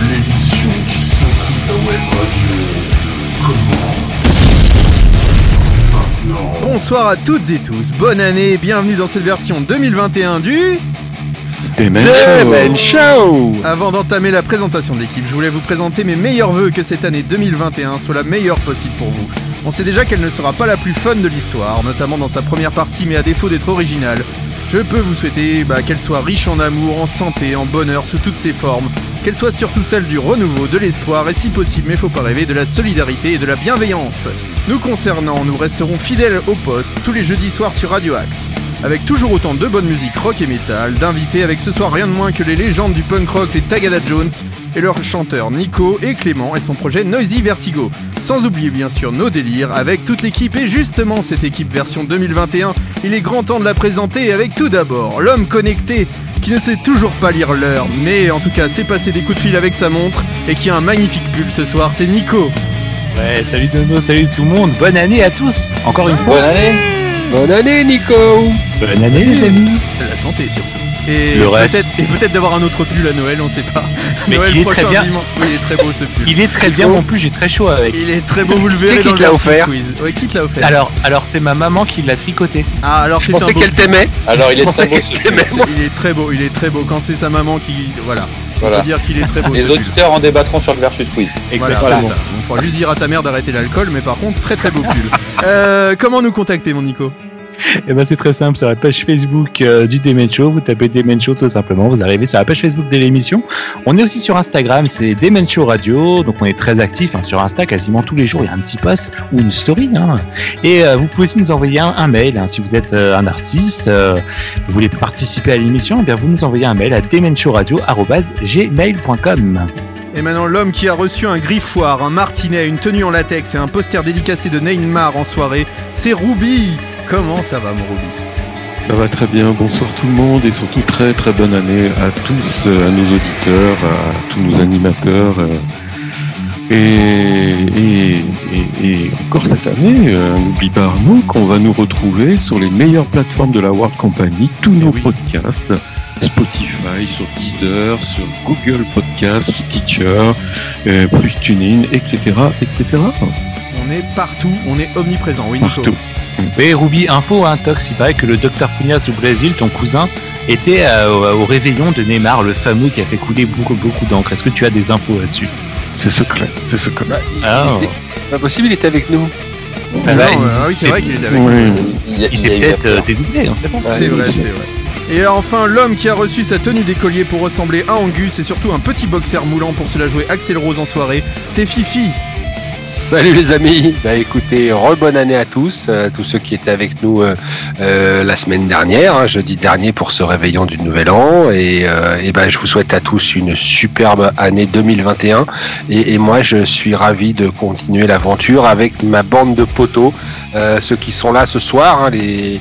L'émission qui s'occupe la web radio maintenant. Bonsoir à toutes et tous, bonne année, bienvenue dans cette version 2021 du... Demen Show. Avant d'entamer la présentation de l'équipe, je voulais vous présenter mes meilleurs vœux que cette année 2021 soit la meilleure possible pour vous. On sait déjà qu'elle ne sera pas la plus fun de l'histoire, notamment dans sa première partie, mais à défaut d'être originale, je peux vous souhaiter bah, qu'elle soit riche en amour, en santé, en bonheur sous toutes ses formes, qu'elle soit surtout celle du renouveau, de l'espoir et si possible, mais faut pas rêver, de la solidarité et de la bienveillance. Nous concernant, nous resterons fidèles au poste tous les jeudis soirs sur Radio Axe. Avec toujours autant de bonne musique rock et metal, d'invités avec ce soir rien de moins que les légendes du punk rock, les Tagada Jones, et leurs chanteurs Nico et Clément et son projet Noisy Vertigo. Sans oublier bien sûr nos délires avec toute l'équipe. Et justement cette équipe version 2021, il est grand temps de la présenter avec tout d'abord l'homme connecté qui ne sait toujours pas lire l'heure, mais en tout cas sait passer des coups de fil avec sa montre et qui a un magnifique pull ce soir, c'est Nico. Ouais, salut Dono, salut tout le monde, bonne année à tous Encore une fois. Bonne année. Bonne année Nico. Bonne année les amis. La santé surtout. Et Le reste. peut-être et peut-être d'avoir un autre pull à Noël, on sait pas. Mais Noël il est prochain très bien. vivement. Oui, il est très beau ce pull. Il est très bien, en plus j'ai très chaud avec. Il est très beau, vous le Tu sais verrez qui dans te le l'a versus offert quiz. Ouais, qui te l'a offert Alors, alors c'est ma maman qui l'a tricoté. Ah, alors Je pensais qu'elle t'aimait. Alors il est très beau ce pull. t'aimait. Il est très beau, il est très beau. Quand c'est sa maman qui. Voilà. On Voilà. peut dire qu'il est très beau Les pull. auditeurs en débattront sur le versus quiz. Voilà, Exactement. c'est ça. Bon, faudra juste dire à ta mère d'arrêter l'alcool, mais par contre, très très beau pull. Euh, comment nous contacter, mon Nico? Et ben c'est très simple, sur la page Facebook euh, du Demen Show, vous tapez Demen Show tout simplement, vous arrivez sur la page Facebook de l'émission. On est aussi sur Instagram, c'est Demen Show Radio, donc on est très actif hein, sur Insta, quasiment tous les jours il y a un petit post ou une story. Hein. Et euh, vous pouvez aussi nous envoyer un, mail, hein, si vous êtes euh, un artiste, vous voulez participer à l'émission, eh bien vous nous envoyez un mail à demenshowradio.gmail.com. Et maintenant, l'homme qui a reçu un griffoir, un martinet, une tenue en latex et un poster dédicacé de Neymar en soirée, c'est Ruby Comment ça va, mon Ruby? Ça va très bien, bonsoir tout le monde et surtout très très bonne année à tous, euh, à nos auditeurs, à tous nos animateurs. euh, Et, et, et- et encore cette année, euh, n'oublie pas Arnaud qu'on va nous retrouver sur les meilleures plateformes de la World Company, tous nos oui. podcasts, Spotify, sur Deezer, sur Google Podcasts, Stitcher, plus TuneIn, etc., etc. On est partout, on est omniprésent, oui, Nico Partout. Et Ruby, info, hein, Tox, il paraît que le docteur Pugnas du Brésil, ton cousin, était euh, au, au réveillon de Neymar, le fameux qui a fait couler beaucoup, beaucoup d'encre. Est-ce que tu as des infos là-dessus? C'est secret, c'est secret. Ah, C'est pas possible, il était avec nous. Ah Non, bah, euh, ah oui, c'est vrai qu'il est avec Oui. Il, il s'est peut-être euh, dédoublé, on sait pas. C'est vrai, c'est vrai. Et enfin, l'homme qui a reçu sa tenue d'écolier pour ressembler à Angus et surtout un petit boxer moulant pour se la jouer Axel Rose en soirée, c'est Fifi. Salut les amis. Bah écoutez, re bonne année à tous, euh, tous ceux qui étaient avec nous euh, euh, la semaine dernière, hein, jeudi dernier pour ce réveillon du Nouvel An. Et, ben je vous souhaite à tous une superbe année 2021. Et, moi, je suis ravi de continuer l'aventure avec ma bande de poteaux, ceux qui sont là ce soir, hein, les,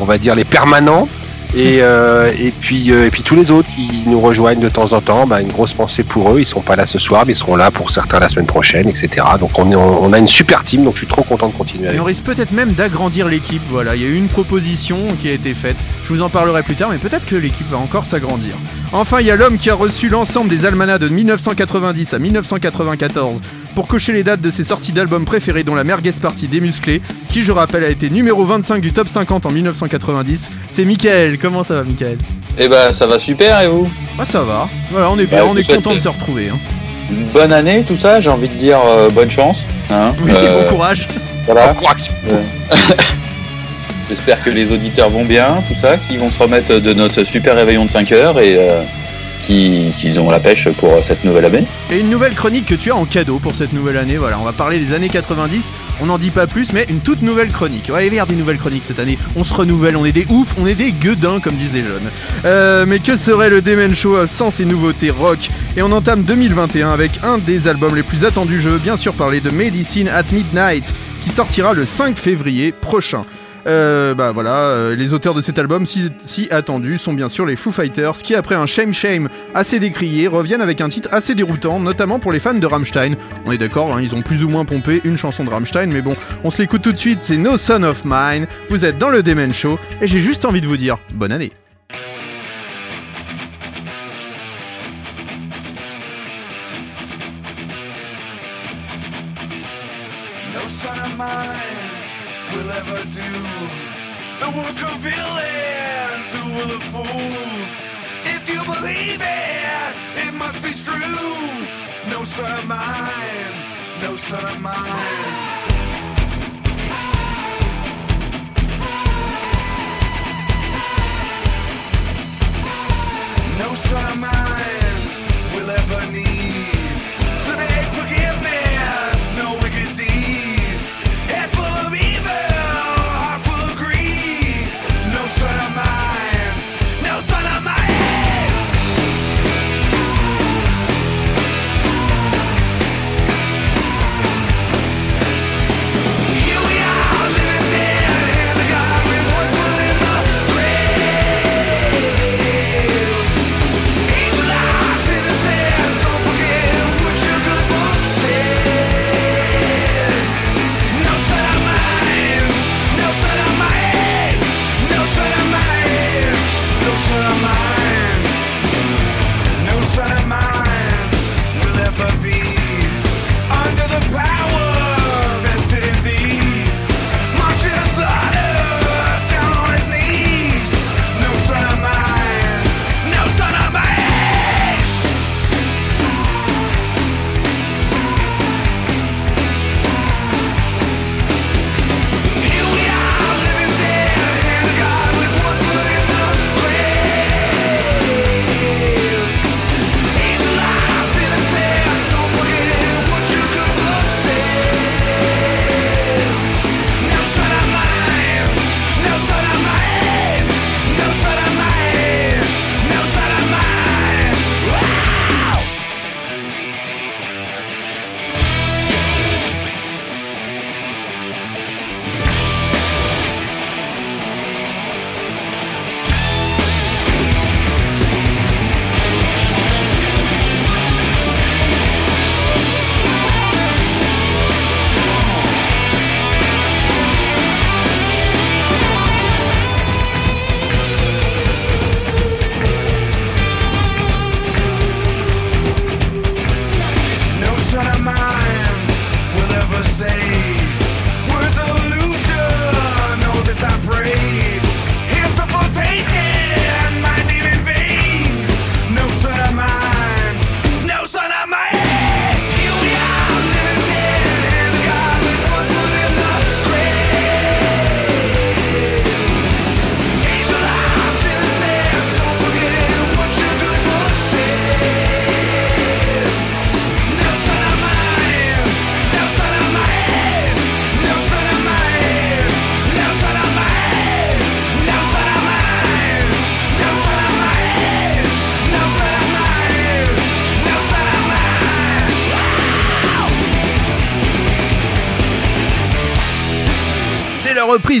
on va dire les permanents. Et, euh, et puis euh, et puis tous les autres qui nous rejoignent de temps en temps, bah, une grosse pensée pour eux. Ils sont pas là ce soir, mais ils seront là pour certains la semaine prochaine, etc. Donc on, est, on a une super team, donc je suis trop content de continuer Et avec. on risque peut-être même d'agrandir l'équipe, voilà. Il y a eu une proposition qui a été faite. Je vous en parlerai plus tard, mais peut-être que l'équipe va encore s'agrandir. Enfin, il y a l'homme qui a reçu l'ensemble des almanachs de 1990 à 1994 pour cocher les dates de ses sorties d'albums préférés, dont la Merguez Party des Musclés, qui, je rappelle, a été numéro 25 du top 50 en 1990. C'est Michael. Comment ça va, Michael? Eh ben ça va super et vous? Ah, ça va. Voilà, on est bien, Bah, on est content de se retrouver. hein. Une bonne année tout ça, j'ai envie de dire euh, bonne chance. Hein, Oui, Euh, bon courage. voilà. J'espère que les auditeurs vont bien, tout ça, qu'ils vont se remettre de notre super réveillon de 5 heures et euh, qui- qu'ils ont la pêche pour euh, cette nouvelle année. Et une nouvelle chronique que tu as en cadeau pour cette nouvelle année. Voilà, on va parler des années 90. On n'en dit pas plus, mais une toute nouvelle chronique. On va aller vers des nouvelles chroniques cette année. On se renouvelle, on est des oufs, on est des gueudins, comme disent les jeunes. Euh, mais que serait le Demen Show sans ces nouveautés rock? Et on entame 2021 avec un des albums les plus attendus. Je veux bien sûr parler de Medicine at Midnight, qui sortira le 5 février prochain. Euh, bah voilà, euh, les auteurs de cet album si, si attendu sont bien sûr les Foo Fighters qui après un Shame Shame assez décrié reviennent avec un titre assez déroutant, notamment pour les fans de Rammstein. On est d'accord, hein, ils ont plus ou moins pompé une chanson de Rammstein, mais bon, on se l'écoute tout de suite, c'est No Son of Mine, vous êtes dans le Demen Show, et j'ai juste envie de vous dire bonne année. Fools. If you believe it, it must be true. No son of mine, no son of mine. No son of mine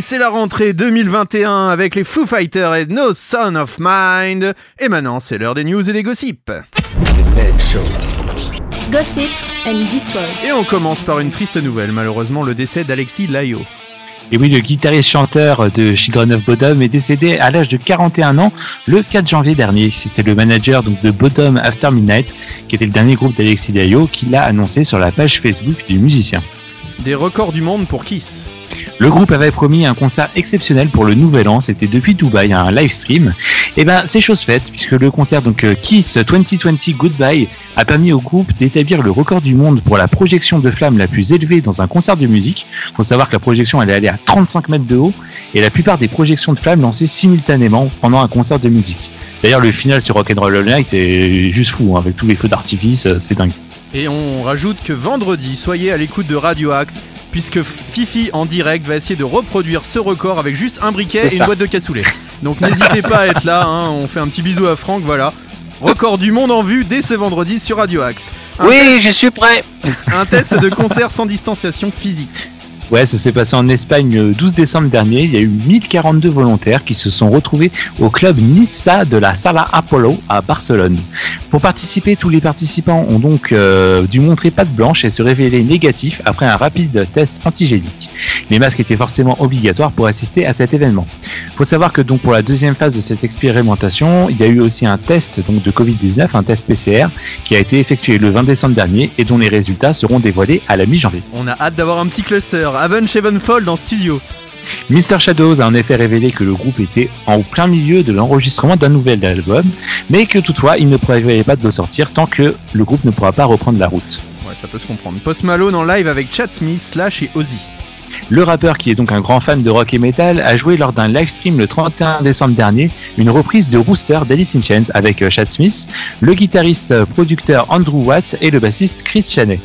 C'est la reprise, c'est la rentrée 2021 avec les Foo Fighters et No Son of Mind. Et maintenant, c'est l'heure des news et des gossips. Gossips and Destroy. Et on commence par une triste nouvelle, malheureusement le décès d'Alexis Layo. Et oui, le guitariste-chanteur de Children of Bodom est décédé à l'âge de 41 ans le 4 janvier dernier. C'est le manager donc, de Bodom After Midnight, qui était le dernier groupe d'Alexis Layo, qui l'a annoncé sur la page Facebook du musicien. Des records du monde pour Kiss. Le groupe avait promis un concert exceptionnel pour le nouvel an, c'était depuis Dubaï, un live stream. Et ben c'est chose faite, puisque le concert donc euh, Kiss 2020 Goodbye a permis au groupe d'établir le record du monde pour la projection de flammes la plus élevée dans un concert de musique. Faut savoir que la projection elle est à 35 mètres de haut, et la plupart des projections de flammes lancées simultanément pendant un concert de musique. D'ailleurs le final sur Rock'n'Roll All Night est juste fou, hein, avec tous les feux d'artifice, euh, c'est dingue. Et on rajoute que vendredi, soyez à l'écoute de Radio Axe, puisque Fifi en direct va essayer de reproduire ce record avec juste un briquet et une boîte de cassoulet. Donc n'hésitez pas à être là, hein, on fait un petit bisou à Franck, voilà. Record du monde en vue dès ce vendredi sur Radio Axe. Un, Oui, je suis prêt. un test de concert sans distanciation physique. Ouais, ça s'est passé en Espagne le 12 décembre dernier. Il y a eu 1042 volontaires qui se sont retrouvés au club Nissa de la Sala Apollo à Barcelone. Pour participer, tous les participants ont donc euh, dû montrer patte blanche et se révéler négatifs après un rapide test antigénique. Les masques étaient forcément obligatoires pour assister à cet événement. faut savoir que donc pour la deuxième phase de cette expérimentation, il y a eu aussi un test de Covid-19, un test PCR, qui a été effectué le 20 décembre dernier et dont les résultats seront dévoilés à la mi-janvier. On a hâte d'avoir un petit cluster. Avon Sevenfold en studio. Mr. Shadows a en effet révélé que le groupe était en plein milieu de l'enregistrement d'un nouvel album, mais que toutefois il ne prévoyait pas de le sortir tant que le groupe ne pourra pas reprendre la route. Ouais, ça peut se comprendre. Post Malone en live avec Chad Smith, Slash et Ozzy. Le rappeur, qui est donc un grand fan de rock et metal, a joué lors d'un live stream le 31 décembre dernier une reprise de Rooster d'Alice in Chains avec euh, Chad Smith, le guitariste producteur Andrew Watt et le bassiste Chris Chaney.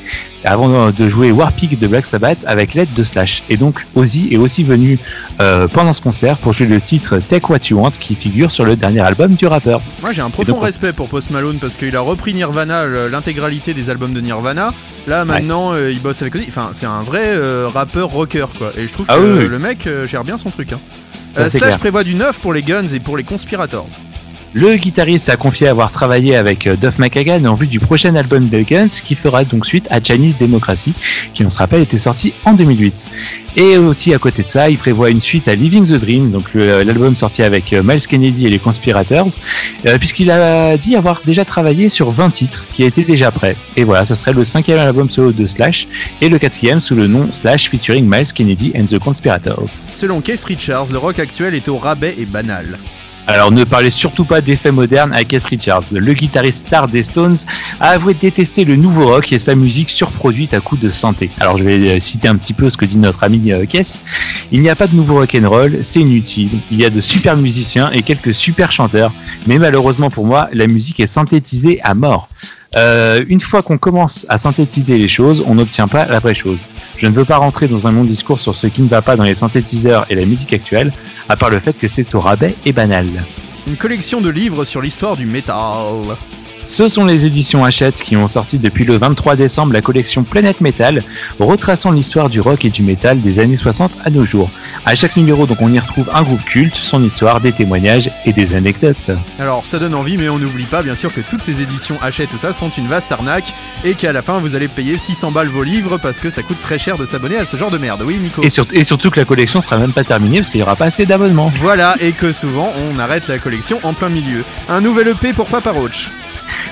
Avant de jouer Warpig de Black Sabbath avec l'aide de Slash. Et donc Ozzy est aussi venu euh, pendant ce concert pour jouer le titre Take What You Want qui figure sur le dernier album du rappeur. Moi j'ai un profond donc- respect pour Post Malone parce qu'il a repris Nirvana, l'intégralité des albums de Nirvana. Là maintenant euh, il bosse avec Ozzy. Enfin c'est un vrai euh, rappeur rocker quoi. Et je trouve Ah que oui, oui. le mec euh, gère bien son truc. Hein. Euh, Slash clair. prévoit du neuf pour les Guns et pour les Conspirators. Le guitariste a confié avoir travaillé avec euh, Duff McKagan en vue du prochain album de Guns qui fera donc suite à Chinese Democracy qui on se rappelle était sorti en 2008. Et aussi à côté de ça, il prévoit une suite à Living the Dream, donc le- l'album sorti avec euh, Miles Kennedy et les Conspirators, euh, puisqu'il a dit avoir déjà travaillé sur 20 titres qui étaient déjà prêts. Et voilà, ça serait le cinquième album solo de Slash et le quatrième sous le nom Slash featuring Miles Kennedy and the Conspirators. Selon Keith Richards, le rock actuel est au rabais et banal. Alors ne parlez surtout pas d'effets modernes à Keith Richards. Le guitariste star des Stones a avoué détester le nouveau rock et sa musique surproduite à coups de santé. Alors je vais euh, citer un petit peu ce que dit notre ami euh, Keith. Il n'y a pas de nouveau rock and roll, c'est inutile. Il y a de super musiciens et quelques super chanteurs, mais malheureusement pour moi, la musique est synthétisée à mort. Euh, une fois qu'on commence à synthétiser les choses, on n'obtient pas la vraie chose. Je ne veux pas rentrer dans un long discours sur ce qui ne va pas dans les synthétiseurs et la musique actuelle, à part le fait que c'est au rabais et banal. Une collection de livres sur l'histoire du métal. Ce sont les éditions Hachette qui ont sorti depuis le 23 décembre la collection Planète Metal, retraçant l'histoire du rock et du métal des années 60 à nos jours. À chaque numéro, donc, on y retrouve un groupe culte, son histoire, des témoignages et des anecdotes. Alors ça donne envie, mais on n'oublie pas bien sûr que toutes ces éditions Hachette tout ça sont une vaste arnaque et qu'à la fin vous allez payer 600 balles vos livres parce que ça coûte très cher de s'abonner à ce genre de merde. Oui Nico Et, sur- et surtout que la collection sera même pas terminée parce qu'il n'y aura pas assez d'abonnements. Voilà, et que souvent on arrête la collection en plein milieu. Un nouvel EP pour Papa Roach.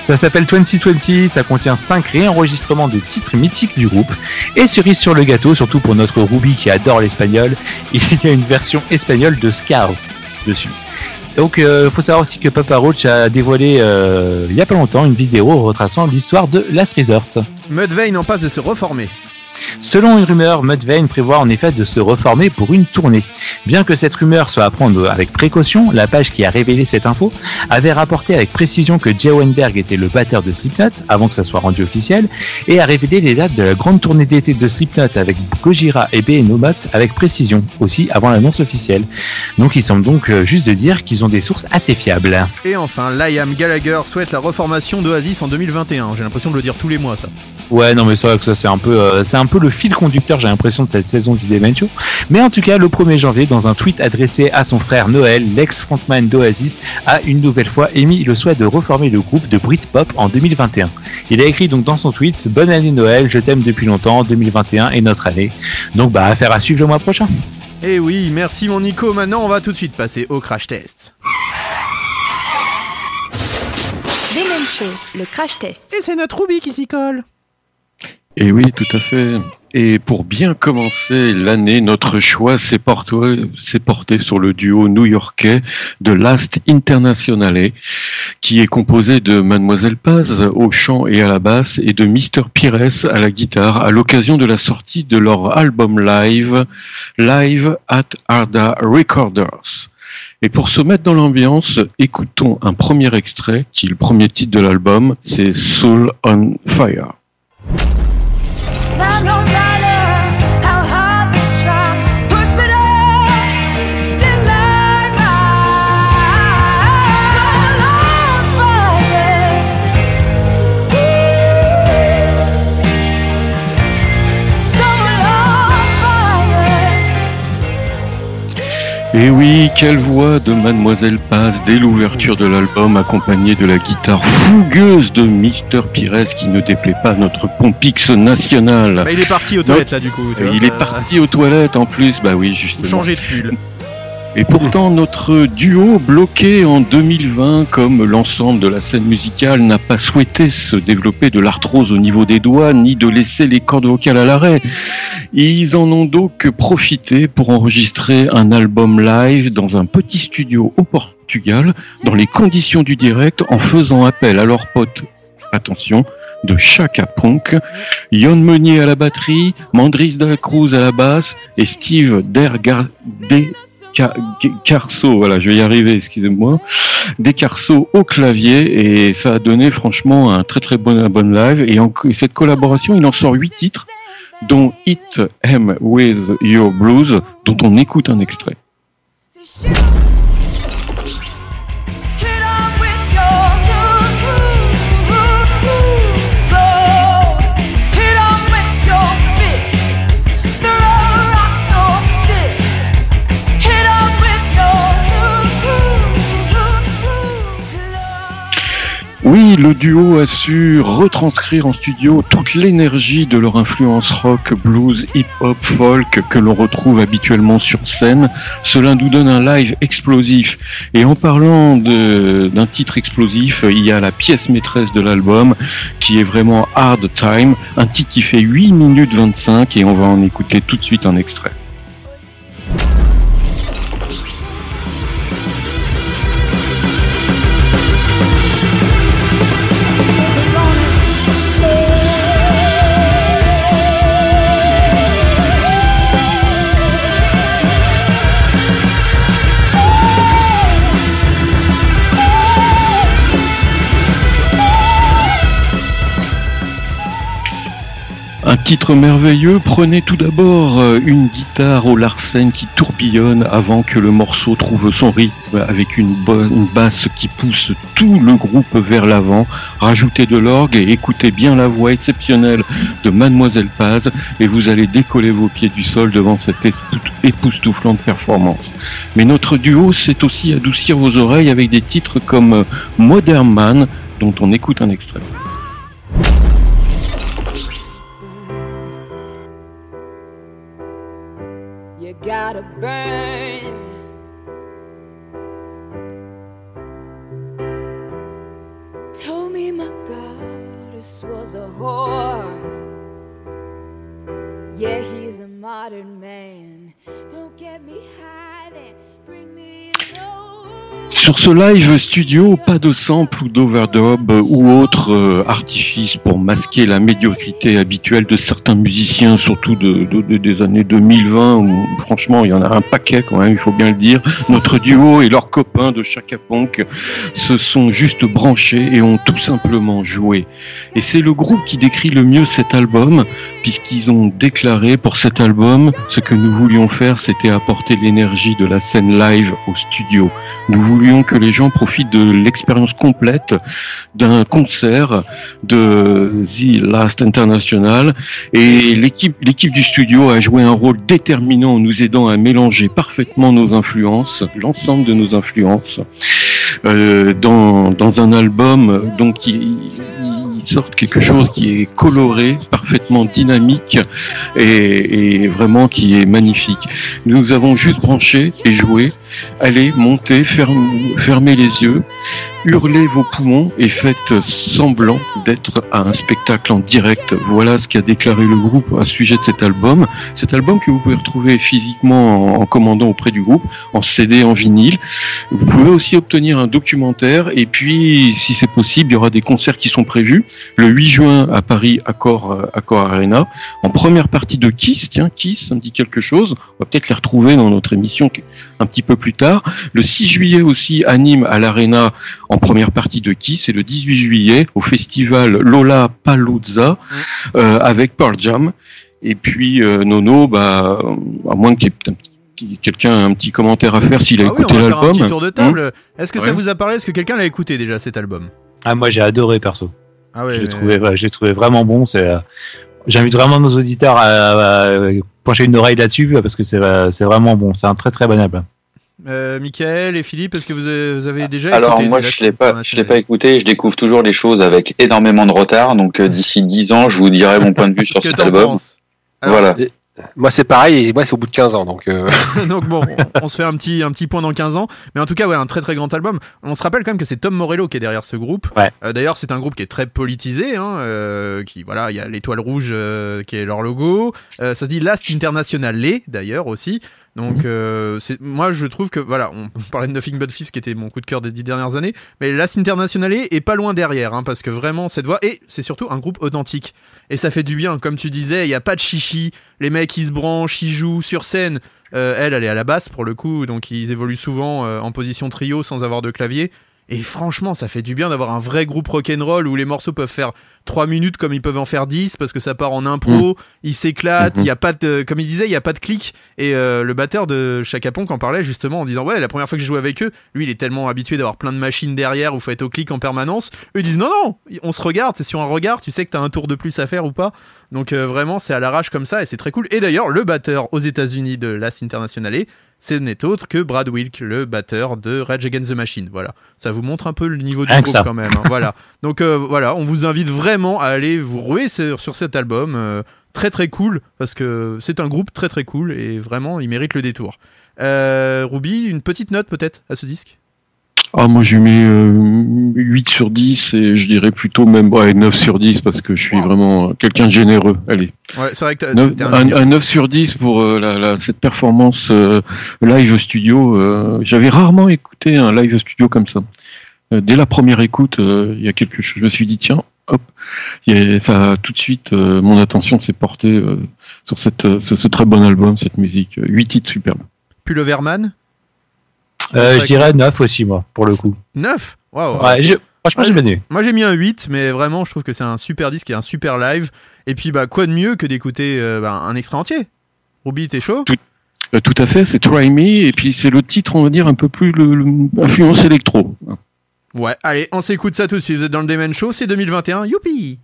Ça s'appelle 2020, ça contient 5 réenregistrements de titres mythiques du groupe. Et cerise sur le gâteau, surtout pour notre Ruby qui adore l'espagnol, il y a une version espagnole de Scars dessus. Donc euh, faut savoir aussi que Papa Roach a dévoilé euh, il y a pas longtemps une vidéo retraçant l'histoire de Last Resort. Mudvayne en passe de se reformer. Selon une rumeur, Mudvayne prévoit en effet de se reformer pour une tournée. Bien que cette rumeur soit à prendre avec précaution, la page qui a révélé cette info avait rapporté avec précision que Jay Weinberg était le batteur de Slipknot avant que ça soit rendu officiel et a révélé les dates de la grande tournée d'été de Slipknot avec Gojira et Behemoth avec précision aussi avant l'annonce officielle. Donc il semble donc euh, juste de dire qu'ils ont des sources assez fiables. Et enfin, Liam Gallagher souhaite la reformation d'Oasis en 2021. J'ai l'impression de le dire tous les mois ça. Ouais, non, mais c'est vrai que ça, c'est un peu, euh, c'est un peu le fil conducteur, j'ai l'impression, de cette saison du Demen Show. Mais en tout cas, le 1er janvier, dans un tweet adressé à son frère Noël, l'ex-frontman d'Oasis, a une nouvelle fois émis le souhait de reformer le groupe de Britpop en 2021. Il a écrit donc dans son tweet Bonne année Noël, je t'aime depuis longtemps, 2021 est notre année. Donc, bah, affaire à suivre le mois prochain. Eh oui, merci mon Nico. Maintenant, on va tout de suite passer au crash test. Demen Show, le crash test. Et c'est notre Ruby qui s'y colle. Et oui, tout à fait. Et pour bien commencer l'année, notre choix s'est porté, sur le duo new-yorkais de Last Internationale, qui est composé de Mademoiselle Paz au chant et à la basse et de Mr. Pires à la guitare à l'occasion de la sortie de leur album live, Live at Arda Recorders. Et pour se mettre dans l'ambiance, écoutons un premier extrait qui est le premier titre de l'album, c'est Soul on Fire. Et oui, quelle voix de Mademoiselle Paz dès l'ouverture de l'album, accompagnée de la guitare fougueuse de Mister Pires qui ne déplaît pas notre pompix national. Bah, il est parti aux toilettes là du coup. tu vois, Il est parti aux toilettes en plus, bah oui, Ou justement. changer de pull. Et pourtant, notre duo bloqué en 2020, comme l'ensemble de la scène musicale, n'a pas souhaité se développer de l'arthrose au niveau des doigts, ni de laisser les cordes vocales à l'arrêt. Ils en ont donc profité pour enregistrer un album live dans un petit studio au Portugal, dans les conditions du direct, en faisant appel à leurs potes, attention, de Chaka Punk, Yon Meunier à la batterie, Mandris de la Cruz à la basse et Steve Dergar des Ca- Carso, voilà, je vais y arriver, excusez-moi, des Carso au clavier et ça a donné franchement un très très bon, live et en, et cette collaboration, il en sort huit titres, dont Hit Em With Your Blues, dont on écoute un extrait. Le duo a su retranscrire en studio toute l'énergie de leur influence rock, blues, hip-hop, folk que l'on retrouve habituellement sur scène. Cela nous donne un live explosif. Et en parlant d'un titre explosif, il y a la pièce maîtresse de l'album qui est vraiment Hard Time, un titre qui fait 8 minutes 25 et on va en écouter tout de suite un extrait. Titre merveilleux. Prenez tout d'abord euh, une guitare au Larsen qui tourbillonne avant que le morceau trouve son rythme avec une, bonne, une basse qui pousse tout le groupe vers l'avant. Rajoutez de l'orgue et écoutez bien la voix exceptionnelle de Mademoiselle Paz et vous allez décoller vos pieds du sol devant cette époustouflante performance. Mais notre duo sait aussi adoucir vos oreilles avec des titres comme euh, Modern Man dont on écoute un extrait. Gotta burn. Told me my goddess was a whore. Yeah, he's a modern man. Don't get me high then, bring me low. Sur ce live studio, pas de sample ou d'overdub ou autre euh, artifice pour masquer la médiocrité habituelle de certains musiciens, surtout de, de- de- des années 2020 où franchement il y en a un paquet quand même, il faut bien le dire. Notre duo et leurs copains de Chaka Punk se sont juste branchés et ont tout simplement joué. Et c'est le groupe qui décrit le mieux cet album puisqu'ils ont déclaré pour cet album ce que nous voulions faire c'était apporter l'énergie de la scène live au studio. Nous voulions que les gens profitent de l'expérience complète d'un concert de The Last International et l'équipe du studio a joué un rôle déterminant en nous aidant à mélanger parfaitement nos influences, l'ensemble de nos influences euh, dans, dans un album donc qui ils sortent quelque chose qui est coloré, parfaitement dynamique et vraiment qui est magnifique. Nous avons juste branché et joué. Allez, montez, ferm- fermez les yeux, hurlez vos poumons et faites semblant d'être à un spectacle en direct. Voilà ce qu'a déclaré le groupe à sujet de cet album. Cet album que vous pouvez retrouver physiquement en, commandant auprès du groupe, en CD, en vinyle. Vous pouvez aussi obtenir un documentaire et puis, si c'est possible, il y aura des concerts qui sont prévus le 8 juin à Paris, Accor, euh, Accor Arena, en première partie de Kiss. Tiens, Kiss, ça me dit quelque chose. On va peut-être les retrouver dans notre émission un petit peu plus tard. Le 6 juillet aussi à Nîmes, à l'Arena, en première partie de Kiss. Et le 18 juillet au festival Lola Paluzza euh, avec Pearl Jam. Et puis euh, Nono, bah, à moins qu'il y ait un petit- quelqu'un a un petit commentaire à faire s'il a Ah écouté un l'album. petit tour de table. Est-ce que ça vous a parlé? Est-ce que quelqu'un l'a écouté déjà cet album? Ah, moi j'ai adoré perso. Ah ouais. je l'ai mais- trouvé, ouais, trouvé vraiment bon. C'est, euh, j'invite vraiment nos auditeurs à, à pencher une oreille là-dessus parce que c'est, euh, c'est vraiment bon. C'est un très très bon album. Euh, Michael et Philippe, est-ce que vous avez, vous avez déjà Alors écouté moi du je l'ai pas, je l'ai International pas écouté. Je découvre toujours les choses avec énormément de retard. Donc euh, d'ici 10 ans, je vous dirai mon point de vue sur cet album. penses Alors, Voilà. Moi, c'est pareil, et moi, c'est au bout de 15 ans, donc. euh, Donc bon, on, on se fait un petit, un petit point dans 15 ans. Mais en tout cas, ouais, un très très grand album. On se rappelle quand même que c'est Tom Morello qui est derrière ce groupe. Ouais. Euh, D'ailleurs, c'est un groupe qui est très politisé. Hein, euh, qui voilà, il y a l'étoile rouge euh, qui est leur logo. Euh, ça se dit Last Internationale d'ailleurs aussi. Donc euh, c'est moi je trouve que voilà, on parlait de Nothing But Thieves qui était mon coup de cœur des dix dernières années, mais Last Internationale est pas loin derrière, hein, parce que vraiment cette voix et c'est surtout un groupe authentique. Et ça fait du bien, comme tu disais, il y a pas de chichi, les mecs ils se branchent, ils jouent sur scène. Euh, elle, elle est à la basse pour le coup, donc ils évoluent souvent euh, en position trio sans avoir de clavier. Et franchement, ça fait du bien d'avoir un vrai groupe rock'n'roll où les morceaux peuvent faire 3 minutes comme ils peuvent en faire 10 parce que ça part en impro, ils s'éclatent, il Mhm. y a pas de, comme il disait, il y a pas de clic. Et euh, le batteur de Chaka Ponk en parlait justement en disant ouais, la première fois que j'ai joué avec eux, lui il est tellement habitué d'avoir plein de machines derrière où faut être au clic en permanence. Eux ils disent non non, on se regarde, c'est sur un regard, tu sais que t'as un tour de plus à faire ou pas. Donc euh, vraiment c'est à l'arrache comme ça et c'est très cool. Et d'ailleurs le batteur aux États-Unis de Last Internationale, ce n'est autre que Brad Wilk, le batteur de Rage Against the Machine. Voilà, ça vous montre un peu le niveau du groupe quand même. hein. voilà. Donc euh, voilà, on vous invite vraiment à aller vous ruer sur, sur cet album. euh, très très cool parce que c'est un groupe très très cool et vraiment il mérite le détour. Euh, Ruby, une petite note peut-être à ce disque? Ah, moi, je lui mets euh, 8 sur 10 et je dirais plutôt même ouais, 9 sur 10 parce que je suis vraiment euh, quelqu'un de généreux. Allez. Ouais, c'est vrai que t'as- Neuf- t'es un un, génie. un 9 sur 10 pour euh, la, la- cette performance euh, live au studio. euh, J'avais rarement écouté un live studio comme ça. Euh, dès la première écoute, euh, il y a quelque chose. Je me suis dit, tiens, hop, il y a- ça tout de suite, euh, mon attention s'est portée euh, sur cette, euh, ce, ce très bon album, cette musique. 8 titres superbes. Pulloverman Euh, je dirais 9 aussi, moi, pour le coup. 9 Waouh Ouais, franchement, j'ai bien aimé. Moi j'ai mis un 8, mais vraiment je trouve que c'est un super disque et un super live. Et puis bah quoi de mieux que d'écouter euh, bah, un extrait entier? Ruby, t'es chaud? Euh, tout à fait, c'est Try Me, et puis c'est le titre, on va dire, un peu plus le, le- influence électro. Ouais, allez, on s'écoute ça tout de suite. Vous êtes dans le Demen Show, c'est 2021, youpi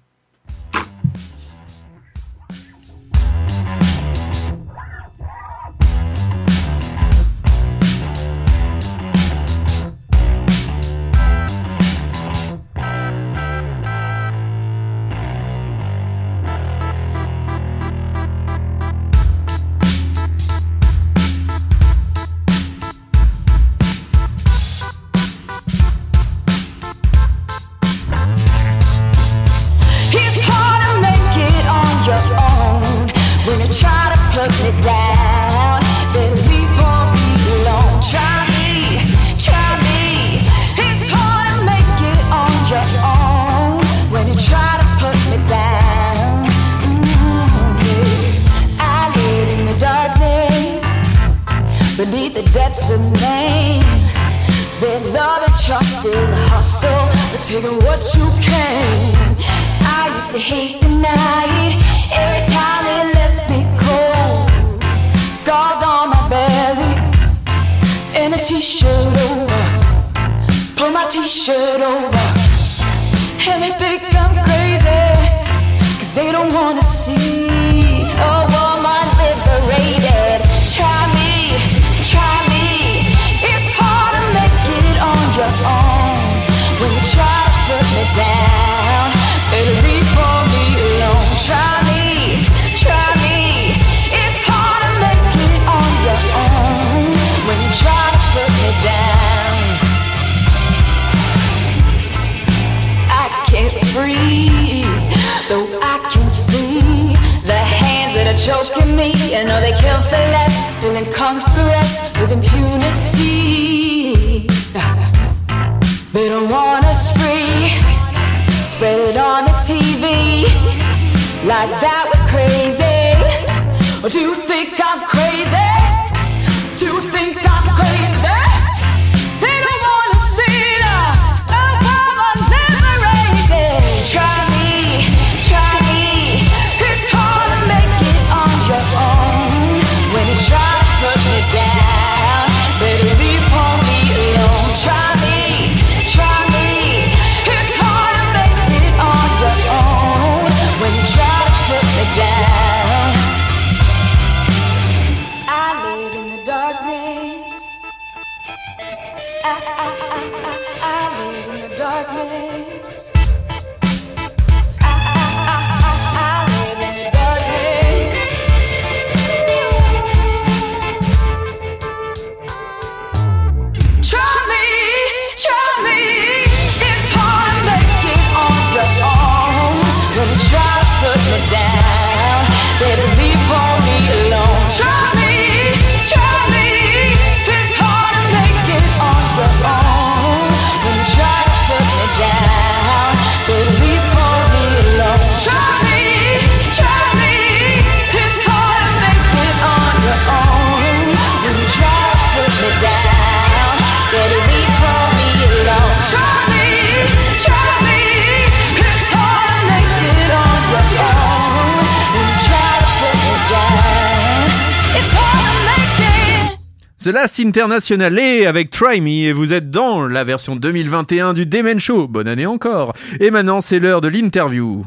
The Last International est avec Try Me et vous êtes dans la version 2021 du Demen Show. Bonne année encore. Et maintenant, c'est l'heure de l'interview.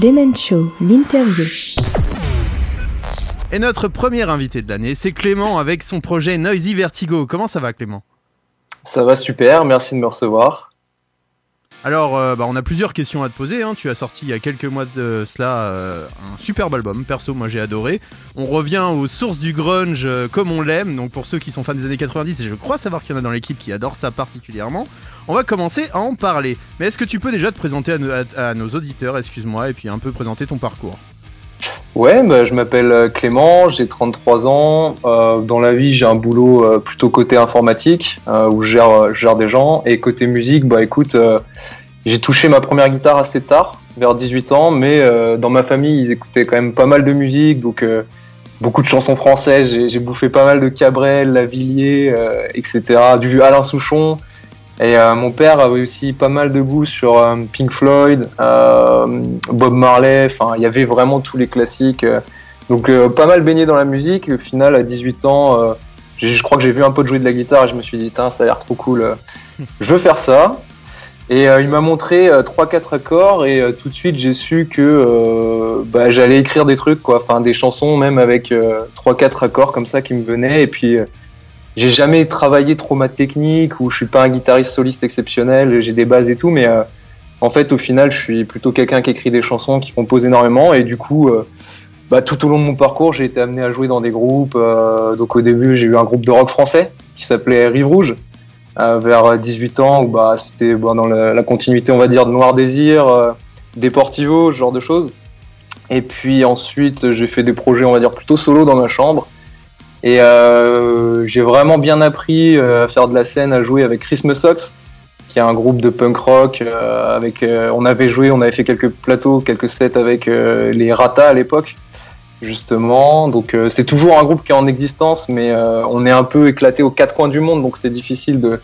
Demen Show, l'interview. Et notre premier invité de l'année, c'est Clément avec son projet Noisy Vertigo. Comment ça va Clément? Ça va super, merci de me recevoir. Alors, euh, bah, on a plusieurs questions à te poser. hein. Tu as sorti il y a quelques mois de cela euh, un superbe album. Perso, moi j'ai adoré. On revient aux sources du grunge euh, comme on l'aime. Donc, pour ceux qui sont fans des années 90, et je crois savoir qu'il y en a dans l'équipe qui adorent ça particulièrement, on va commencer à en parler. Mais est-ce que tu peux déjà te présenter à nos auditeurs, excuse-moi, et puis un peu présenter ton parcours? Ouais, bah, je m'appelle euh, Clément, j'ai 33 ans. Euh, dans la vie, j'ai un boulot euh, plutôt côté informatique, où je gère, des gens. Et côté musique, bah écoute, j'ai touché ma première guitare assez tard, vers 18 ans, mais dans ma famille, ils écoutaient quand même pas mal de musique, donc beaucoup de chansons françaises. J'ai bouffé pas mal de Cabrel, Lavillier, etc., du Alain Souchon. Et euh, mon père avait aussi pas mal de goût sur euh, Pink Floyd, euh, Bob Marley, enfin il y avait vraiment tous les classiques. euh. donc euh, pas mal baigné dans la musique. Au final, à 18 ans, euh, je crois que j'ai vu un peu de jouer de la guitare et je me suis dit, ça a l'air trop cool, euh, je veux faire ça. Et euh, il m'a montré 3-4 accords et euh, tout de suite j'ai su que euh, bah, j'allais écrire des trucs, quoi, enfin des chansons même avec 3-4 accords comme ça qui me venaient. Et puis euh, j'ai jamais travaillé trop ma technique ou je suis pas un guitariste soliste exceptionnel, j'ai des bases et tout, mais euh, en fait au final je suis plutôt quelqu'un qui écrit des chansons, qui compose énormément et du coup euh, bah, tout au long de mon parcours j'ai été amené à jouer dans des groupes. euh, donc au début j'ai eu un groupe de rock français qui s'appelait Rive Rouge vers 18 ans où bah, c'était dans la, la continuité on va dire de Noir Désir, Deportivo, ce genre de choses. Et puis ensuite j'ai fait des projets on va dire plutôt solo dans ma chambre. Et euh, j'ai vraiment bien appris euh, à faire de la scène, à jouer avec Christmas Sox, qui est un groupe de punk rock. euh, avec, euh, on avait joué, on avait fait quelques plateaux, quelques sets avec euh, les Rata à l'époque, justement. Donc euh, c'est toujours un groupe qui est en existence, mais on est un peu éclaté aux quatre coins du monde, donc c'est difficile de,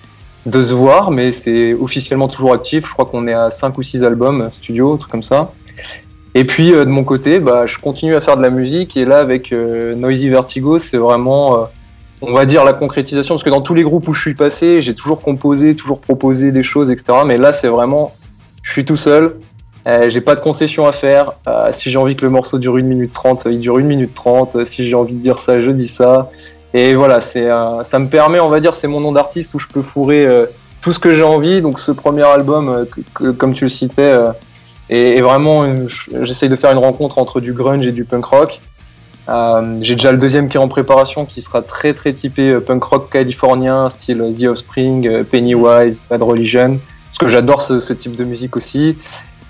de se voir, mais c'est officiellement toujours actif. Je crois qu'on est à 5 ou 6 albums studio, un truc comme ça. Et puis euh, de mon côté, bah, je continue à faire de la musique et là avec euh, Noisy Vertigo, c'est vraiment, euh, on va dire, la concrétisation parce que dans tous les groupes où je suis passé, j'ai toujours composé, toujours proposé des choses, etc. Mais là, c'est vraiment, je suis tout seul, euh, j'ai pas de concession à faire. Euh, si j'ai envie que le morceau dure 1 minute 30, il dure 1 minute 30. Si j'ai envie de dire ça, je dis ça. Et voilà, c'est, euh, ça me permet, on va dire, c'est mon nom d'artiste où je peux fourrer tout ce que j'ai envie. Donc ce premier album, que- comme tu le citais, et, et vraiment, j'essaye de faire une rencontre entre du grunge et du punk rock. Euh, J'ai déjà le deuxième qui est en préparation, qui sera très très typé euh, punk rock californien, style euh, The Offspring, Pennywise, Bad Religion, parce que j'adore ce, ce type de musique aussi.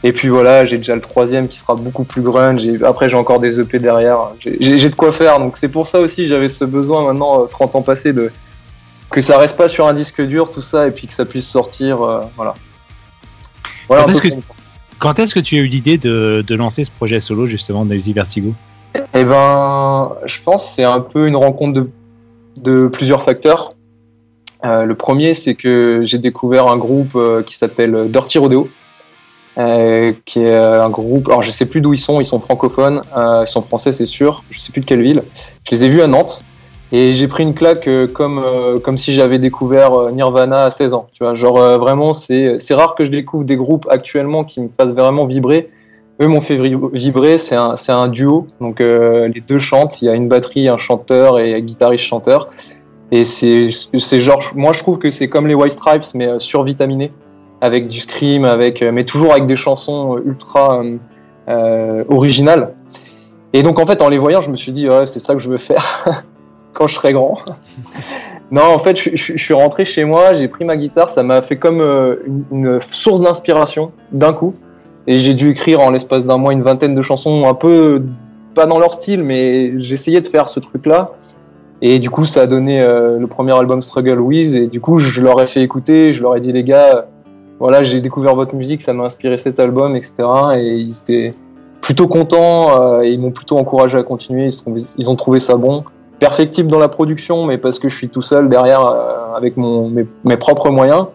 Et puis voilà, j'ai déjà le troisième qui sera beaucoup plus grunge. Et après, j'ai encore des EP derrière. J'ai- de quoi faire. Donc c'est pour ça aussi, j'avais ce besoin maintenant, euh, 30 ans passés, de que ça reste pas sur un disque dur, tout ça, et puis que ça puisse sortir. euh, voilà. Voilà un peu que- Quand est-ce que tu as eu l'idée de, de lancer ce projet solo justement Noisy Vertigo? Eh ben, je pense c'est un peu une rencontre de, de plusieurs facteurs. Euh, le premier, c'est que j'ai découvert un groupe euh, qui s'appelle Dirty Rodeo, euh, qui est un groupe. Alors, je sais plus d'où ils sont. Ils sont francophones. ils sont français, c'est sûr. Je sais plus de quelle ville. Je les ai vus à Nantes. Et j'ai pris une claque euh, comme, euh, comme si j'avais découvert euh, Nirvana à 16 ans. Tu vois, genre vraiment, c'est rare que je découvre des groupes actuellement qui me fassent vraiment vibrer. Eux m'ont fait vibrer, c'est un, un duo, donc les deux chantent, il y a une batterie, un chanteur et un guitariste-chanteur. Et c'est genre, moi je trouve que c'est comme les White Stripes, mais survitaminé, avec du scream, avec, mais toujours avec des chansons ultra originales. Et donc en fait, en les voyant, je me suis dit, ouais, c'est ça que je veux faire quand je serai grand. non, en fait, je, suis rentré chez moi, j'ai pris ma guitare, ça m'a fait comme euh, une, source d'inspiration d'un coup. Et j'ai dû écrire en l'espace d'un mois une vingtaine de chansons, un peu pas dans leur style, mais j'essayais de faire ce truc-là. Et du coup, ça a donné euh, le premier album Struggle With. Et du coup, je leur ai fait écouter, je leur ai dit, les gars, voilà, j'ai découvert votre musique, ça m'a inspiré cet album, etc. Et ils étaient plutôt contents euh, et ils m'ont plutôt encouragé à continuer. Ils ont trouvé ça bon. Perfectible dans la production, mais parce que je suis tout seul derrière euh, avec mon, mes, propres moyens.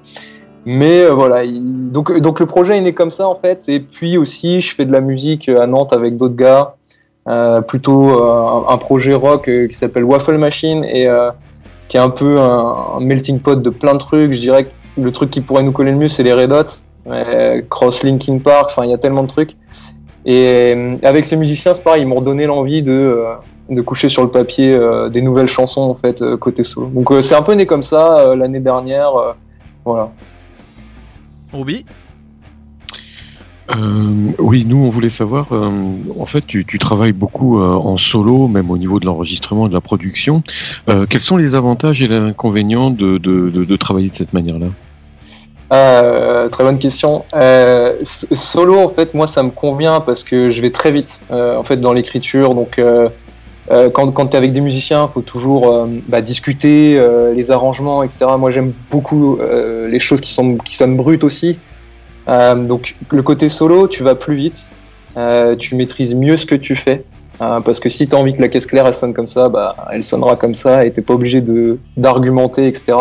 Mais euh, voilà, il- donc, donc le projet est né comme ça en fait. Et puis aussi, je fais de la musique à Nantes avec d'autres gars. Euh, plutôt un, projet rock qui s'appelle Waffle Machine et qui est un peu un, melting pot de plein de trucs. Je dirais que le truc qui pourrait nous coller le mieux, c'est les Red Hot, Cross Linkin Park. Enfin, il y a tellement de trucs. Et avec ces musiciens, c'est pareil, ils m'ont redonné l'envie de, de coucher sur le papier euh, des nouvelles chansons en fait euh, côté solo. Donc euh, c'est un peu né comme ça euh, l'année dernière. euh, voilà. Euh, oui, nous, on voulait savoir, euh, en fait, tu, tu travailles beaucoup euh, en solo, même au niveau de l'enregistrement et de la production. Euh, quels sont les avantages et les inconvénients de, de, de, de travailler de cette manière-là? Euh, très bonne question. Euh, solo, en fait, moi, ça me convient parce que je vais très vite, euh, en fait, dans l'écriture. Donc, euh, quand, quand tu es avec des musiciens, faut toujours euh, bah, discuter euh, les arrangements, etc. Moi, j'aime beaucoup euh, les choses qui, sont, qui sonnent brutes aussi. Donc, le côté solo, tu vas plus vite. Tu maîtrises mieux ce que tu fais. Euh, parce que si tu as envie que la caisse claire elle sonne comme ça, bah, elle sonnera comme ça et t'es pas obligé de d'argumenter, etc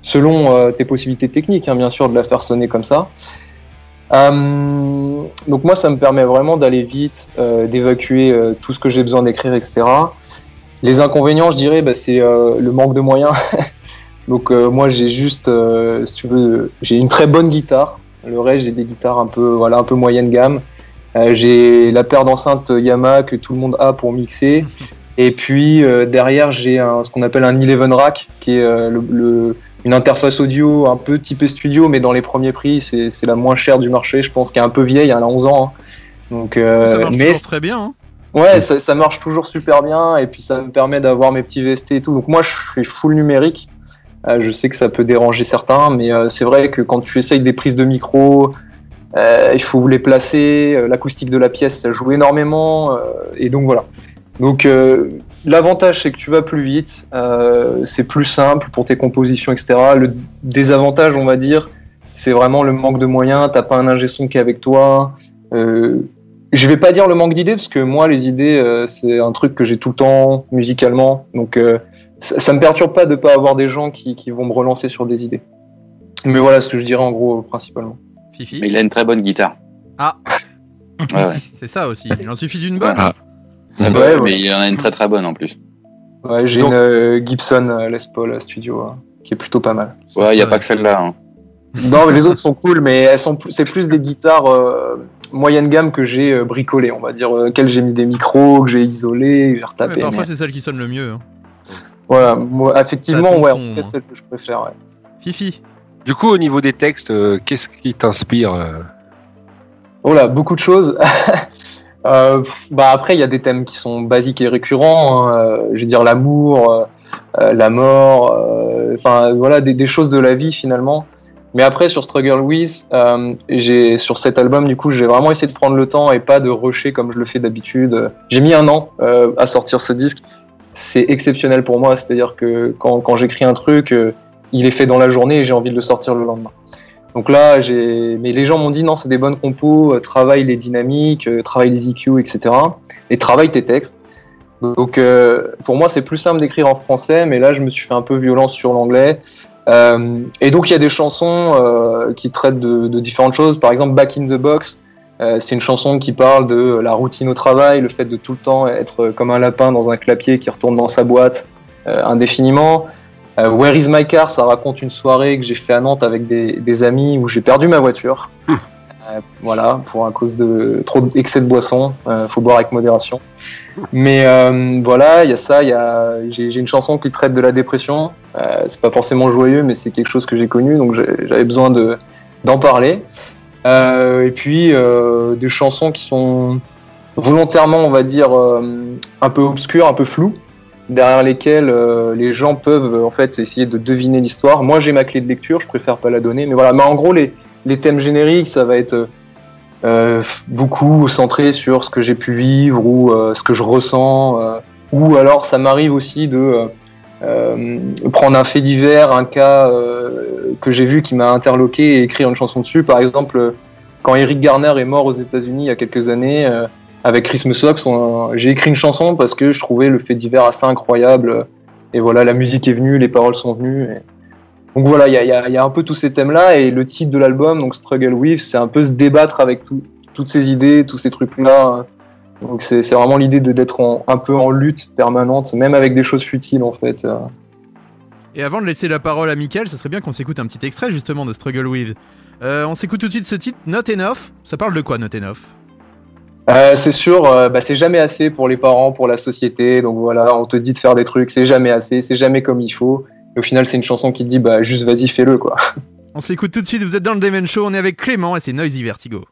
selon tes possibilités techniques, hein, bien sûr, de la faire sonner comme ça. Euh, donc moi, ça me permet vraiment d'aller vite, euh, d'évacuer euh, tout ce que j'ai besoin d'écrire, etc. Les inconvénients, je dirais, bah, c'est le manque de moyens. donc moi, j'ai juste, si tu veux, j'ai une très bonne guitare. Le reste, j'ai des guitares un peu, voilà, un peu moyenne gamme. J'ai la paire d'enceintes Yamaha que tout le monde a pour mixer. Et puis derrière, j'ai ce qu'on appelle un 11 rack, qui est le, le- une interface audio un peu typée studio, mais dans les premiers prix, c'est la moins chère du marché, je pense, qui est un peu vieille, elle a 11 ans. hein. Donc, euh, Ça marche mais toujours très bien. hein. ouais, ça, ça marche toujours super bien, et puis ça me permet d'avoir mes petits VST et tout. Donc moi, je suis full numérique. Euh, je sais que ça peut déranger certains, mais euh, c'est vrai que quand tu essayes des prises de micro, il faut les placer, l'acoustique de la pièce, ça joue énormément, et donc voilà. Donc euh, l'avantage c'est que tu vas plus vite, euh, c'est plus simple pour tes compositions, etc. Le désavantage, on va dire, c'est vraiment le manque de moyens. T'as pas un ingé son qui est avec toi. Euh, je vais pas dire le manque d'idées parce que moi les idées euh, c'est un truc que j'ai tout le temps musicalement, donc euh, ça, ça me perturbe pas de pas avoir des gens qui, qui vont me relancer sur des idées. Mais voilà ce que je dirais en gros principalement. Fifi Mais il a une très bonne guitare. Ah. Ouais, ouais. C'est ça aussi. Il en suffit d'une bonne. Ah. Ah bah Ouais, ouais, ouais. Mais il en a une très très bonne en plus. Ouais, j'ai Donc- une euh, Gibson euh, Les Paul euh, studio euh, qui est plutôt pas mal. Ouais, il n'y a pas que celle-là. hein. Non, mais les autres sont cool, mais elles sont c'est plus des guitares euh, moyenne gamme que j'ai euh, bricolées, on va dire, euh, qu'elles j'ai mis des micros, que j'ai isolés, que j'ai Ouais, retapé. parfois, mais- c'est celle qui sonne le mieux. hein. Voilà, moi, effectivement, ouais, son, en hein. celle que je préfère. Ouais. Fifi Du coup, au niveau des textes, euh, qu'est-ce qui t'inspire euh? Oh là, beaucoup de choses. Euh, bah après, il y a des thèmes qui sont basiques et récurrents. hein, euh, je veux dire l'amour, euh, euh, la mort, euh, enfin voilà, des, des choses de la vie finalement. Mais après, sur Struggle With, j'ai sur cet album, du coup, j'ai vraiment essayé de prendre le temps et pas de rusher comme je le fais d'habitude. J'ai mis un an à sortir ce disque. C'est exceptionnel pour moi, c'est-à-dire que quand, quand j'écris un truc, il est fait dans la journée et j'ai envie de le sortir le lendemain. Donc là. Mais les gens m'ont dit non, c'est des bonnes compos, euh, travaille les dynamiques, euh, travaille les EQ, etc. Et travaille tes textes. Donc euh, pour moi, c'est plus simple d'écrire en français, mais là, je me suis fait un peu violence sur l'anglais. Et donc, il y a des chansons qui traitent de, de différentes choses. Par exemple, Back in the Box, c'est une chanson qui parle de la routine au travail, le fait de tout le temps être comme un lapin dans un clapier qui retourne dans sa boîte indéfiniment. Euh, Where is my car Ça raconte une soirée que j'ai fait à Nantes avec des, des amis où j'ai perdu ma voiture. Euh, voilà, pour un cause de trop d'excès de boisson, euh, faut boire avec modération. Mais euh, voilà, il y a ça, il y a j'ai j'ai une chanson qui traite de la dépression. C'est pas forcément joyeux, mais c'est quelque chose que j'ai connu, donc j'avais besoin de d'en parler. Et puis des chansons qui sont volontairement, on va dire, un peu obscures, un peu floues, derrière lesquelles euh, les gens peuvent euh, en fait essayer de deviner l'histoire. Moi, j'ai ma clé de lecture, je préfère pas la donner, mais voilà. Mais en gros, les thèmes génériques, ça va être euh, beaucoup centré sur ce que j'ai pu vivre ou ce que je ressens. ou alors, ça m'arrive aussi de prendre un fait divers, un cas que j'ai vu qui m'a interloqué et écrire une chanson dessus. Par exemple, quand Eric Garner est mort aux États-Unis il y a quelques années, avec Chris Mussox, on- j'ai écrit une chanson parce que je trouvais le fait divers assez incroyable. Et voilà, la musique est venue, les paroles sont venues. donc voilà, il y y y a un peu tous ces thèmes-là, et le titre de l'album, donc Struggle With, c'est un peu se débattre avec tout- toutes ces idées, tous ces trucs-là. Donc c'est vraiment l'idée d'être un peu en lutte permanente, même avec des choses futiles en fait. Et avant de laisser la parole à Mickaël, ça serait bien qu'on s'écoute un petit extrait justement de Struggle With. Euh, on s'écoute tout de suite ce titre, Not Enough. Ça parle de quoi, Not Enough? Euh, c'est sûr, euh, bah, c'est jamais assez pour les parents, pour la société. Donc voilà, on te dit de faire des trucs, c'est jamais assez, c'est jamais comme il faut. Et au final, c'est une chanson qui te dit bah juste vas-y, fais-le quoi. On s'écoute tout de suite, vous êtes dans le Demen Show, on est avec Clément et c'est Noisy Vertigo.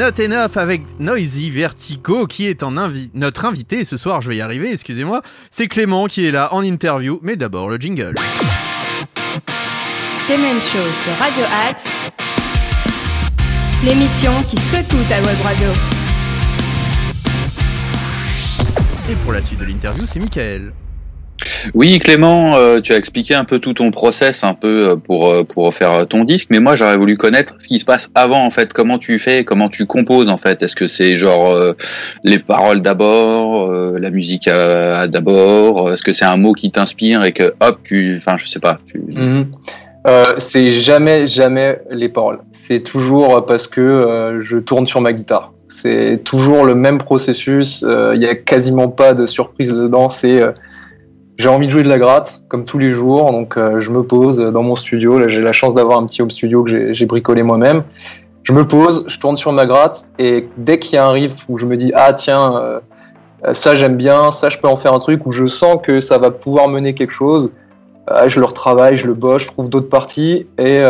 Not Enough avec Noisy Vertigo qui est en notre invité ce soir, je vais y arriver, excusez-moi. C'est Clément qui est là en interview, mais d'abord le jingle. Demen Show sur Radio Axe, l'émission qui secoue ta web radio. Et pour la suite de l'interview, c'est Michael. Oui, Clément, euh, tu as expliqué un peu tout ton process un peu euh, pour euh, pour faire ton disque, mais moi j'aurais voulu connaître ce qui se passe avant en fait. Comment tu fais, comment tu composes en fait? Est-ce que c'est genre les paroles d'abord, la musique d'abord? Est-ce que c'est un mot qui t'inspire et que hop, tu, enfin je sais pas. Mhm. C'est jamais, jamais les paroles. C'est toujours parce que je tourne sur ma guitare. C'est toujours le même processus. Il n'y a quasiment pas de surprise dedans. C'est j'ai envie de jouer de la gratte comme tous les jours, donc euh, je me pose dans mon studio. Là, j'ai la chance d'avoir un petit home studio que j'ai- bricolé moi-même. Je me pose, je tourne sur ma gratte et dès qu'il y a un riff où je me dis ah tiens euh, euh, ça j'aime bien, ça je peux en faire un truc où je sens que ça va pouvoir mener quelque chose. Je le retravaille, je le bosse, je trouve d'autres parties et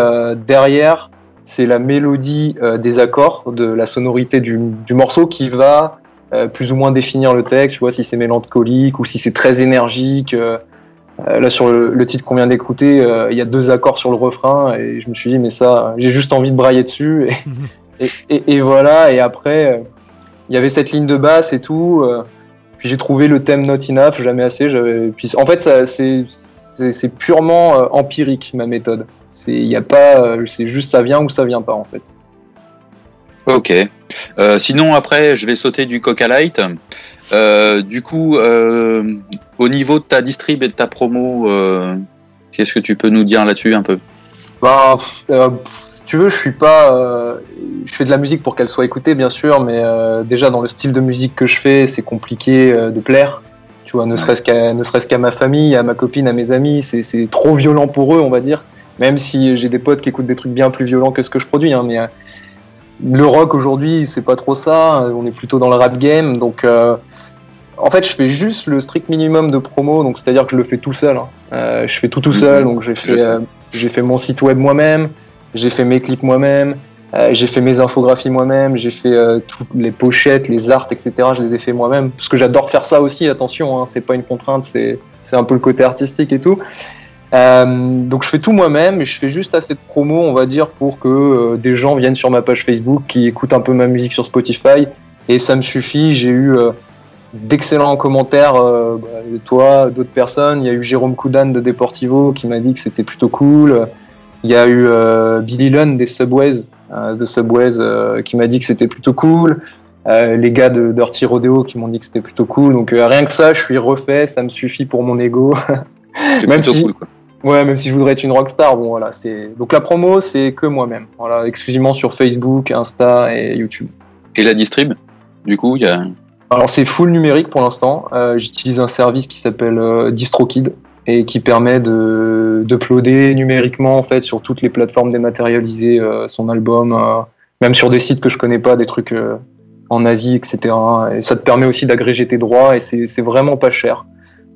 derrière c'est la mélodie des accords, de la sonorité du morceau qui va euh, plus ou moins définir le texte. Tu vois si c'est mélancolique ou si c'est très énergique. Euh, euh, là sur le, le titre qu'on vient d'écouter, euh, il y a deux accords sur le refrain et je me suis dit mais ça j'ai juste envie de brailler dessus et, et, et- et voilà et après il y avait cette ligne de basse et tout. puis j'ai trouvé le thème Not Enough, jamais assez. Puis en fait, c'est, purement empirique ma méthode. Il y a pas, c'est juste ça vient ou ça vient pas en fait. Ok. Euh, sinon après, je vais sauter du Coca Light. Euh, du coup, euh, au niveau de ta distrib et de ta promo, qu'est-ce que tu peux nous dire là-dessus un peu? Bah, si tu veux, je suis pas, je fais de la musique pour qu'elle soit écoutée bien sûr, mais déjà dans le style de musique que je fais, c'est compliqué de plaire. Tu vois, ne serait-ce qu'à, ne serait-ce qu'à ma famille, à ma copine, à mes amis, c'est, c'est trop violent pour eux, on va dire. Même si j'ai des potes qui écoutent des trucs bien plus violents que ce que je produis, hein, mais le rock aujourd'hui, c'est pas trop ça. On est plutôt dans le rap game, donc. euh, en fait, je fais juste le strict minimum de promo, donc c'est-à-dire que je le fais tout seul. hein. Euh, je fais tout tout seul, donc j'ai fait, euh, j'ai fait mon site web moi-même, j'ai fait mes clips moi-même, euh, j'ai fait mes infographies moi-même, j'ai fait toutes les pochettes, les arts, etc. Je les ai fait moi-même parce que j'adore faire ça aussi. Attention, hein, c'est pas une contrainte, c'est c'est un peu le côté artistique et tout. Euh, donc je fais tout moi-même et je fais juste assez de promo, on va dire, pour que euh, des gens viennent sur ma page Facebook, qui écoutent un peu ma musique sur Spotify et ça me suffit. J'ai eu euh, d'excellents commentaires bah, de toi, d'autres personnes. Il y a eu Jérôme Coudan de Deportivo qui m'a dit que c'était plutôt cool. Il y a eu Billy Lunn des Subways, de Subways qui m'a dit que c'était plutôt cool. Les gars de Dirty Rodeo qui m'ont dit que c'était plutôt cool. Donc rien que ça, je suis refait, ça me suffit pour mon ego. Même si- cool. Quoi. Ouais, même si je voudrais être une rockstar, bon voilà, c'est donc la promo, c'est que moi-même. Voilà, exclusivement sur Facebook, Insta et YouTube. Et la distrib Du coup, il y a. Alors c'est full numérique pour l'instant. Euh, J'utilise un service qui s'appelle euh, DistroKid et qui permet de d'uploader numériquement en fait sur toutes les plateformes dématérialisées euh, son album, euh, même sur des sites que je connais pas, des trucs euh, en Asie, etc. Et ça te permet aussi d'agréger tes droits et c'est c'est vraiment pas cher.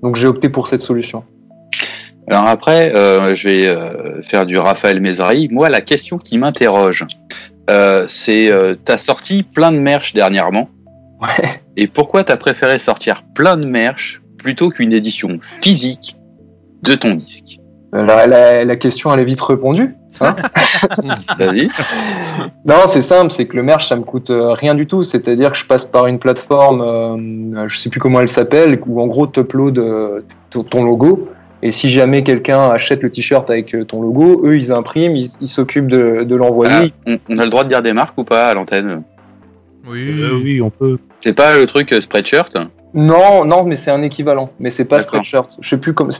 Donc j'ai opté pour cette solution. Alors après, euh, je vais euh, faire du Raphaël Mézari. Moi, la question qui m'interroge, euh, c'est euh, t'as sorti plein de merch dernièrement. Ouais. Et pourquoi t'as préféré sortir plein de merch plutôt qu'une édition physique de ton disque? La, la, la question elle est vite répondue. Hein Vas-y. Non, c'est simple, c'est que le merch, ça me coûte rien du tout. C'est-à-dire que je passe par une plateforme, je sais plus comment elle s'appelle, où en gros, tu uploads ton logo. Et si jamais quelqu'un achète le t-shirt avec euh, ton logo, eux, ils impriment, ils s'occupent de, de l'envoyer. Ah, on, on a le droit de dire des marques ou pas à l'antenne? Oui. Euh, oui, on peut. C'est pas le truc euh, Spreadshirt? Non, non, mais c'est un équivalent. Mais c'est pas. Spreadshirt. Je sais plus comme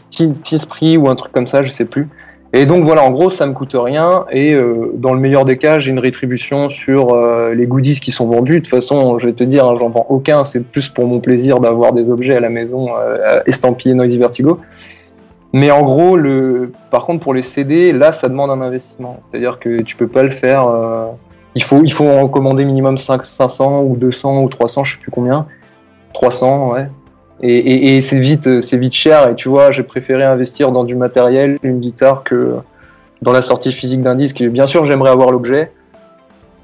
Teesprit ou un truc comme ça, je sais plus. Et donc voilà, en gros, ça me coûte rien. Et euh, dans le meilleur des cas, j'ai une rétribution sur euh, les goodies qui sont vendus. De toute façon, je vais te dire, hein, j'en vends aucun. C'est plus pour mon plaisir d'avoir des objets à la maison euh, estampillés Noisy Vertigo. Mais en gros, le... par contre, pour les CD, là, ça demande un investissement. C'est-à-dire que tu peux pas le faire. euh, Il, faut, il faut en commander minimum 5, 500 ou 200 ou 300, je sais plus combien. 300, ouais. Et, c'est vite, vite cher. Et tu vois, j'ai préféré investir dans du matériel, une guitare, que dans la sortie physique d'un disque. Bien sûr, j'aimerais avoir l'objet.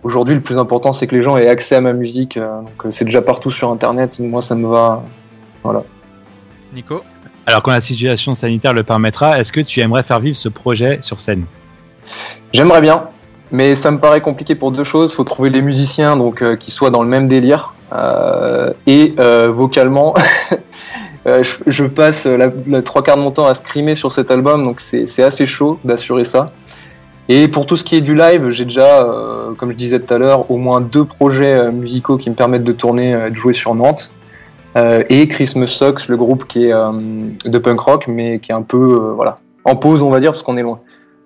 Aujourd'hui, le plus important, c'est que les gens aient accès à ma musique. euh, euh, c'est déjà partout sur Internet. Moi, ça me va. Voilà. Nico? Alors, quand la situation sanitaire le permettra, est-ce que tu aimerais faire vivre ce projet sur scène? J'aimerais bien, mais ça me paraît compliqué pour deux choses. faut trouver les musiciens donc euh, qui soient dans le même délire. Euh, et euh, vocalement, je, passe la, trois quarts de mon temps à scrimer sur cet album, donc c'est assez chaud d'assurer ça. Et pour tout ce qui est du live, j'ai déjà, comme je disais tout à l'heure, au moins deux projets musicaux qui me permettent de tourner et de jouer sur Nantes. Euh, et Christmas Sucks, le groupe qui est euh, de punk rock, mais qui est un peu euh, voilà, en pause, on va dire, parce qu'on est loin.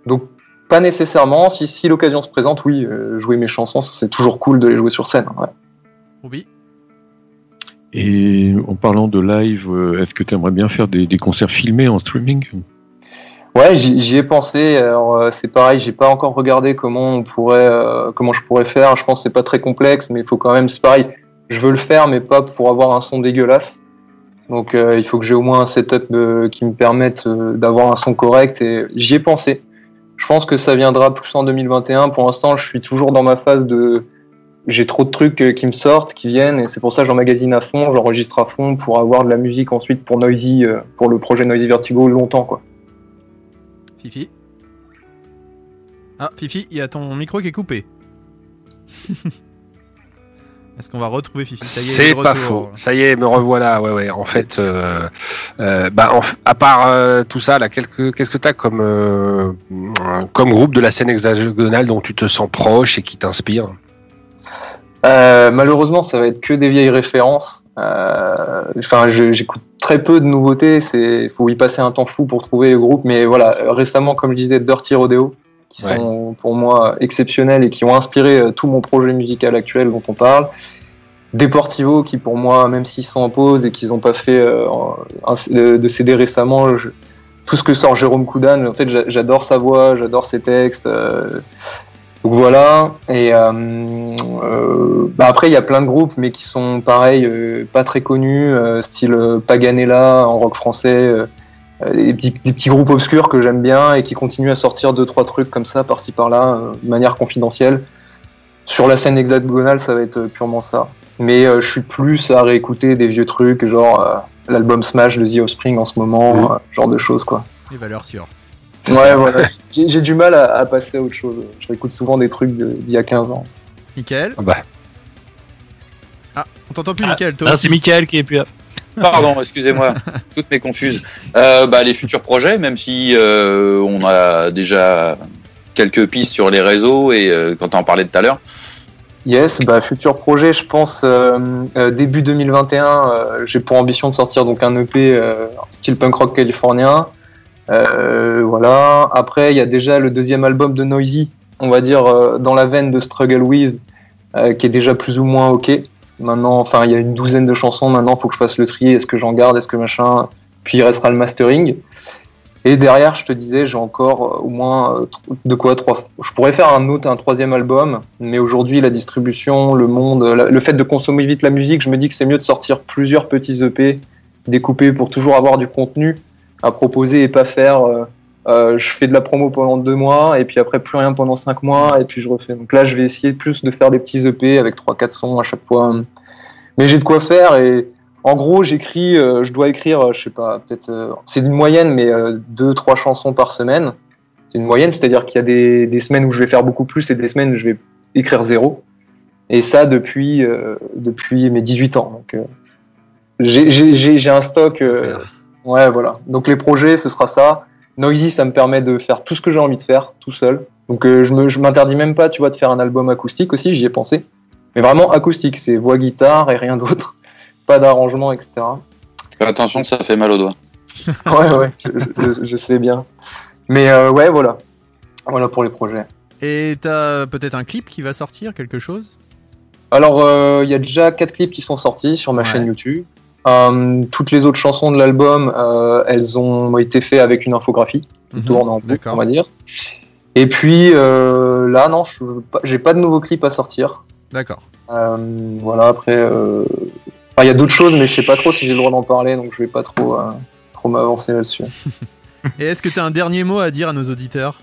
Donc, pas nécessairement. Si, si l'occasion se présente, oui, euh, jouer mes chansons, c'est toujours cool de les jouer sur scène. ouais. Roby Et en parlant de live, euh, est-ce que tu aimerais bien faire des, des concerts filmés en streaming? Ouais, j'y j'y ai pensé. Alors euh, c'est pareil, j'ai pas encore regardé comment on pourrait, euh, comment je pourrais faire. Je pense que c'est pas très complexe, mais il faut quand même. C'est pareil. Je veux le faire, mais pas pour avoir un son dégueulasse. Donc euh, il faut que j'ai au moins un setup euh, qui me permette euh, d'avoir un son correct. Et j'y ai pensé. Je pense que ça viendra plus en 2021. Pour l'instant, je suis toujours dans ma phase de. J'ai trop de trucs qui me sortent, qui viennent, et c'est pour ça que j'emmagasine à fond, j'enregistre à fond pour avoir de la musique ensuite pour Noisy, pour le projet Noisy Vertigo longtemps quoi. Fifi Ah, Fifi, il y a ton micro qui est coupé. Est-ce qu'on va retrouver Fifi? C'est pas retour. faux. Ça y est, me revoilà. Ouais, ouais. En fait, euh, euh, bah, en à part euh, tout ça, là, qu'est-ce que t'as comme euh, comme groupe de la scène hexagonale dont tu te sens proche et qui t'inspire? Euh, malheureusement, ça va être que des vieilles références. Enfin, j'écoute très peu de nouveautés. C'est, faut y passer un temps fou pour trouver le groupe. Mais voilà, récemment, comme je disais, Dirty Rodeo, qui Ouais. sont pour moi exceptionnels et qui ont inspiré euh, tout mon projet musical actuel dont on parle. Deportivo, qui pour moi, même s'ils sont en pause et qu'ils n'ont pas fait euh, un- de CD récemment, je- tout ce que sort Jérôme Coudan, en fait, j'a- j'adore sa voix, j'adore ses textes. euh, donc voilà. Et euh, bah après, il y a plein de groupes, mais qui sont pareils, euh, pas très connus, style Paganella en rock français, des, petits, des petits groupes obscurs que j'aime bien et qui continuent à sortir deux trois trucs comme ça par-ci par-là, euh, de manière confidentielle. Sur la scène hexagonale, ça va être euh, purement ça. Mais euh, je suis plus à réécouter des vieux trucs, genre euh, l'album Smash de The Offspring en ce moment, euh, genre de choses quoi. Les valeurs sûres. Ouais, voilà. J'ai j'ai du mal à, à passer à autre chose. Je réécoute souvent des trucs de- d'il y a 15 ans. Michael? Ah bah, Ah, on t'entend plus, Michael. Toi Ah, c'est Michael qui est plus là. Pardon, excusez-moi, toutes mes confuses. Euh, bah, les futurs projets, même si euh, on a déjà quelques pistes sur les réseaux et euh, quand on en parlait tout à l'heure. Yes, bah, futur projet, je pense euh, euh, début 2021, euh, j'ai pour ambition de sortir donc un EP euh, style punk rock californien. Euh, voilà. Après, il y a déjà le deuxième album de Noisy, on va dire euh, dans la veine de Struggle With, euh, qui est déjà plus ou moins ok. Maintenant, enfin, il y a une douzaine de chansons. Maintenant, faut que je fasse le tri. Est-ce que j'en garde Est-ce que machin Puis il restera le mastering. Et derrière, je te disais, j'ai encore euh, au moins euh, de quoi trois. Je pourrais faire un autre, un troisième album, mais aujourd'hui, la distribution, le monde, le fait de consommer vite la musique, je me dis que c'est mieux de sortir plusieurs petits EP découpés pour toujours avoir du contenu à proposer et pas faire. Euh, je fais de la promo pendant deux mois et puis après plus rien pendant cinq mois et puis je refais. Donc là, je vais essayer plus de faire des petits EP avec trois, quatre sons à chaque fois. Mais j'ai de quoi faire et en gros, j'écris, euh, je dois écrire, euh, je sais pas, peut-être, euh, c'est une moyenne, mais deux, trois chansons par semaine. C'est une moyenne, c'est-à-dire qu'il y a des, des semaines où je vais faire beaucoup plus et des semaines où je vais écrire zéro. Et ça depuis, depuis mes 18 ans. Donc, j'ai- un stock. ouais, voilà. Donc les projets, ce sera ça. Noisy, ça me permet de faire tout ce que j'ai envie de faire tout seul. Donc euh, je m'interdis même pas, tu vois, de faire un album acoustique aussi. J'y ai pensé. Mais vraiment acoustique, c'est voix guitare et rien d'autre. Pas d'arrangement, etc. Fais attention, ça fait mal aux doigts. Ouais, ouais, je, je- je sais bien. Mais euh, ouais, voilà. Voilà pour les projets. Et t'as peut-être un clip qui va sortir, quelque chose? Alors, euh, il y a déjà quatre clips qui sont sortis sur ma Ouais. chaîne YouTube. Euh, toutes les autres chansons de l'album, euh, elles ont été faites avec une infographie qui Mhm, tourne en boucle, d'accord. on va dire. Et puis euh, là, non, j'ai pas de nouveau clip à sortir. D'accord. Voilà, après, il y a d'autres choses, mais je sais pas trop si j'ai le droit d'en parler, donc je vais pas trop, euh, trop m'avancer là-dessus. Et est-ce que t'as un dernier mot à dire à nos auditeurs?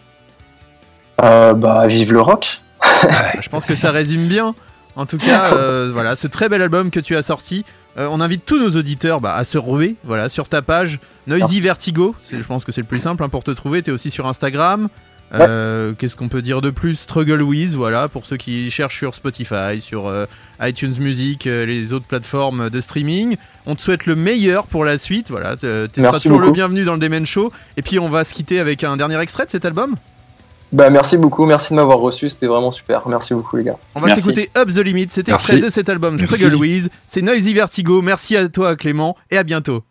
Euh, bah, vive le rock. Je pense que ça résume bien. En tout cas, euh, voilà, ce très bel album que tu as sorti. Euh, on invite tous nos auditeurs bah, à se ruer voilà, sur ta page Noisy Vertigo. C'est- Je pense que c'est le plus simple hein, pour te trouver. Tu es aussi sur Instagram. Euh, Qu'est-ce qu'on peut dire de plus? Struggle With, voilà, pour ceux qui cherchent sur Spotify, sur euh, iTunes Music, les autres plateformes de streaming. On te souhaite le meilleur pour la suite, voilà, tu seras toujours le bienvenu dans le Demen Show. Et puis on va se quitter avec un dernier extrait de cet album. Bah, merci beaucoup, merci de m'avoir reçu, c'était vraiment super. Merci beaucoup, les gars. On va s'écouter Up the Limit, cet Merci. extrait de cet album Merci. Struggle With. C'est Noisy Vertigo. Merci à toi Clément et à bientôt.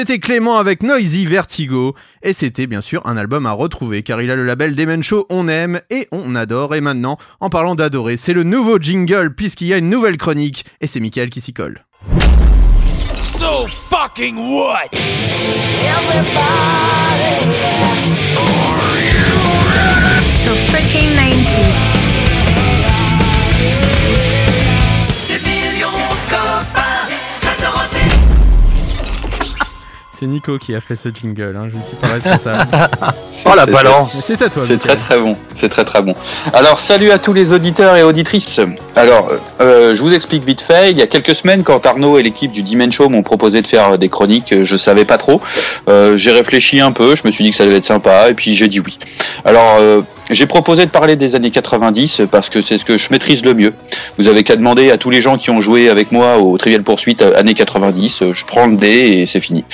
C'était Clément avec Noisy Vertigo et c'était bien sûr un album à retrouver car il a le label Demen Show on aime et on adore et maintenant en parlant d'adorer c'est le nouveau jingle puisqu'il y a une nouvelle chronique et c'est Mickaël qui s'y colle. So fucking what? So freaking 90s. C'est Nico qui a fait ce jingle, hein, je ne suis pas responsable. Oh la balance c'est à toi C'est très très bon, c'est très très bon. Alors salut à tous les auditeurs et auditrices. Alors euh, je vous explique vite fait. Il y a quelques semaines, quand Arnaud et l'équipe du Dimen Show m'ont proposé de faire des chroniques, euh, je savais pas trop. Euh, j'ai réfléchi un peu, je me suis dit que ça devait être sympa et puis j'ai dit oui. Alors euh, j'ai proposé de parler des années 90 parce que c'est ce que je maîtrise le mieux. Vous avez qu'à demander à tous les gens qui ont joué avec moi au Trivial Poursuite euh, années 90. euh, Je prends le dé et c'est fini.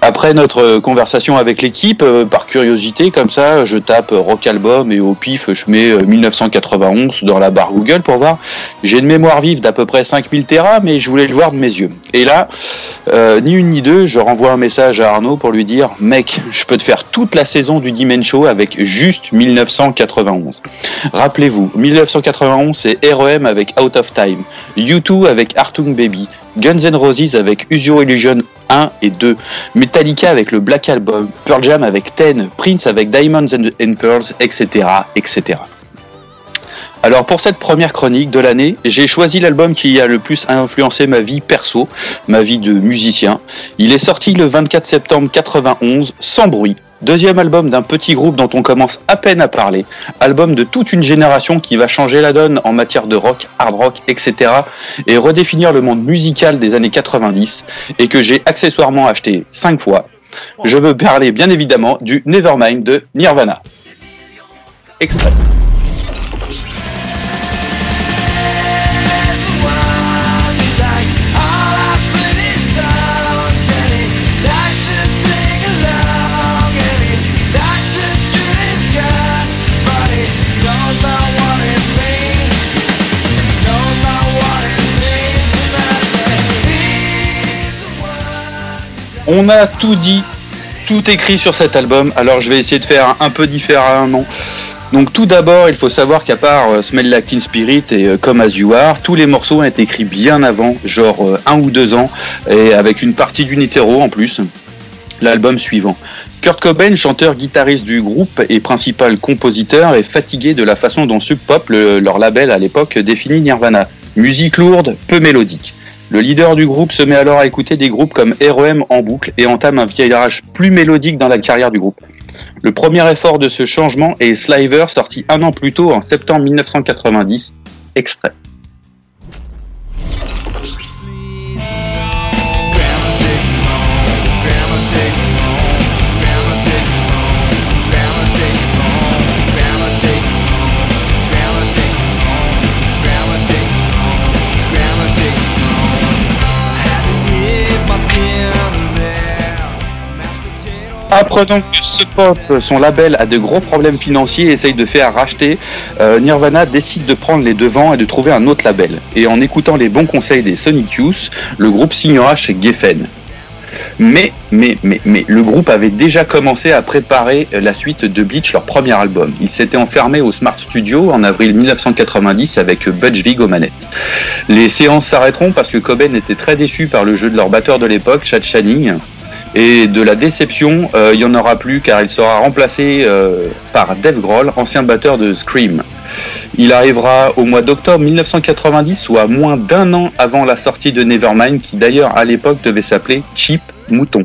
Après notre conversation avec l'équipe, euh, par curiosité, comme ça, je tape rock album et au pif, je mets euh, 1991 dans la barre Google pour voir. J'ai une mémoire vive d'à peu près 5000 Tera, mais je voulais le voir de mes yeux. Et là, euh, ni une ni deux, je renvoie un message à Arnaud pour lui dire, mec, je peux te faire toute la saison du Dimen Show avec juste 1991. Rappelez-vous, 1991, c'est REM avec Out of Time, U2 avec Artung Baby, Guns N' Roses avec Usio Illusion 1 et 2, Metallica avec le Black Album, Pearl Jam avec Ten, Prince avec Diamonds and, and Pearls, etc., etc. Alors pour cette première chronique de l'année, j'ai choisi l'album qui a le plus influencé ma vie perso, ma vie de musicien. Il est sorti le 24 septembre 91, sans bruit. Deuxième album d'un petit groupe dont on commence à peine à parler. Album de toute une génération qui va changer la donne en matière de rock, hard rock, etc. et redéfinir le monde musical des années 90 et que j'ai accessoirement acheté 5 fois. Je veux parler bien évidemment du Nevermind de Nirvana. Extrait. On a tout dit, tout écrit sur cet album, alors je vais essayer de faire un peu différemment. Donc tout d'abord, il faut savoir qu'à part euh, Smell Like Spirit et euh, As You Are, tous les morceaux ont été écrits bien avant, genre euh, un ou deux ans, et avec une partie d'une hétéro en plus. L'album suivant. Kurt Cobain, chanteur guitariste du groupe et principal compositeur, est fatigué de la façon dont Sub Pop, le- leur label à l'époque, définit Nirvana. Musique lourde, peu mélodique. Le leader du groupe se met alors à écouter des groupes comme REM en boucle et entame un virage plus mélodique dans la carrière du groupe. Le premier effort de ce changement est Sliver, sorti un an plus tôt en septembre 1990. Extrait. Apprenant que ce pop, son label, a de gros problèmes financiers et essaye de faire racheter, euh, Nirvana décide de prendre les devants et de trouver un autre label. Et en écoutant les bons conseils des Sonic Youth, le groupe signera chez Geffen. Mais, mais, mais, mais, le groupe avait déjà commencé à préparer la suite de Bleach, leur premier album. Ils s'étaient enfermés au Smart Studio en avril 1990 avec Budge Vig aux manettes. Les séances s'arrêteront parce que Cobain était très déçu par le jeu de leur batteur de l'époque, Chad Channing. Et de la déception, euh, il n'y en aura plus car il sera remplacé euh, par Dave Grohl, ancien batteur de Scream. Il arrivera au mois d'octobre 1990, soit moins d'un an avant la sortie de Nevermind, qui d'ailleurs à l'époque devait s'appeler Cheap Mouton.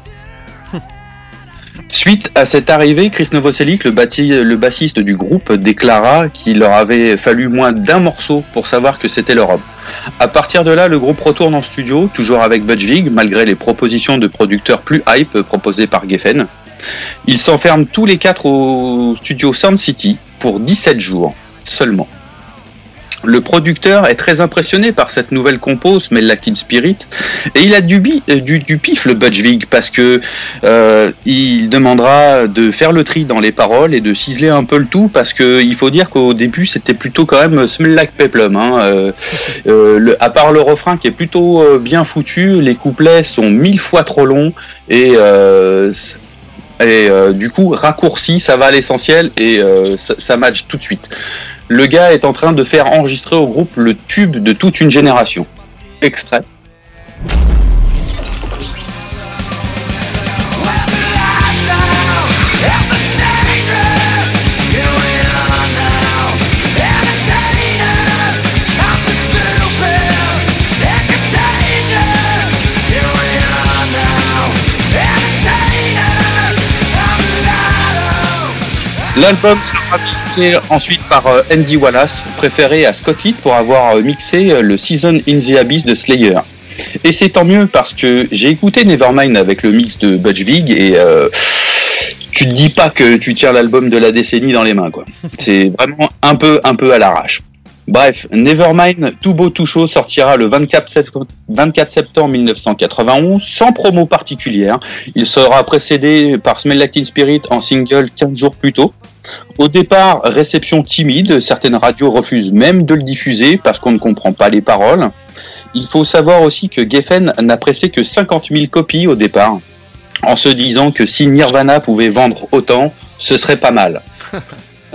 Suite à cette arrivée, Chris Novoselic, le, bassiste du groupe, déclara qu'il leur avait fallu moins d'un morceau pour savoir que c'était leur homme. À partir de là, le groupe retourne en studio, toujours avec Butch Vig, malgré les propositions de producteurs plus hype proposées par Geffen. Ils s'enferment tous les quatre au studio Sound City pour 17 jours seulement. Le producteur est très impressionné par cette nouvelle compo, Smell Like Teen Spirit, et il a du, bi- euh, du, du pif le Butch Vig parce que euh, il demandera de faire le tri dans les paroles et de ciseler un peu le tout parce que il faut dire qu'au début c'était plutôt quand même Smell Like Peplum. Hein, euh, euh, le- à part le refrain qui est plutôt bien foutu, les couplets sont mille fois trop longs et euh, et euh, du coup raccourci, ça va à l'essentiel et euh, ça, ça match tout de suite. Le gars est en train de faire enregistrer au groupe le tube de toute une génération. Extrait. L'album sera ensuite par euh, Andy Wallace, préféré à Scott Heath pour avoir euh, mixé euh, le Season in the Abyss de Slayer. Et c'est tant mieux parce que j'ai écouté Nevermind avec le mix de Butch Vig et euh, tu te dis pas que tu tiens l'album de la décennie dans les mains quoi. C'est vraiment un peu un peu à l'arrache. Bref, Nevermind Tout Beau Tout Chaud sortira le 24, sept- 24 septembre 1991 sans promo particulière. Il sera précédé par Smell Like Teen Spirit en single 15 jours plus tôt. Au départ, réception timide, certaines radios refusent même de le diffuser parce qu'on ne comprend pas les paroles. Il faut savoir aussi que Geffen n'a pressé que 50 000 copies au départ, en se disant que si Nirvana pouvait vendre autant, ce serait pas mal.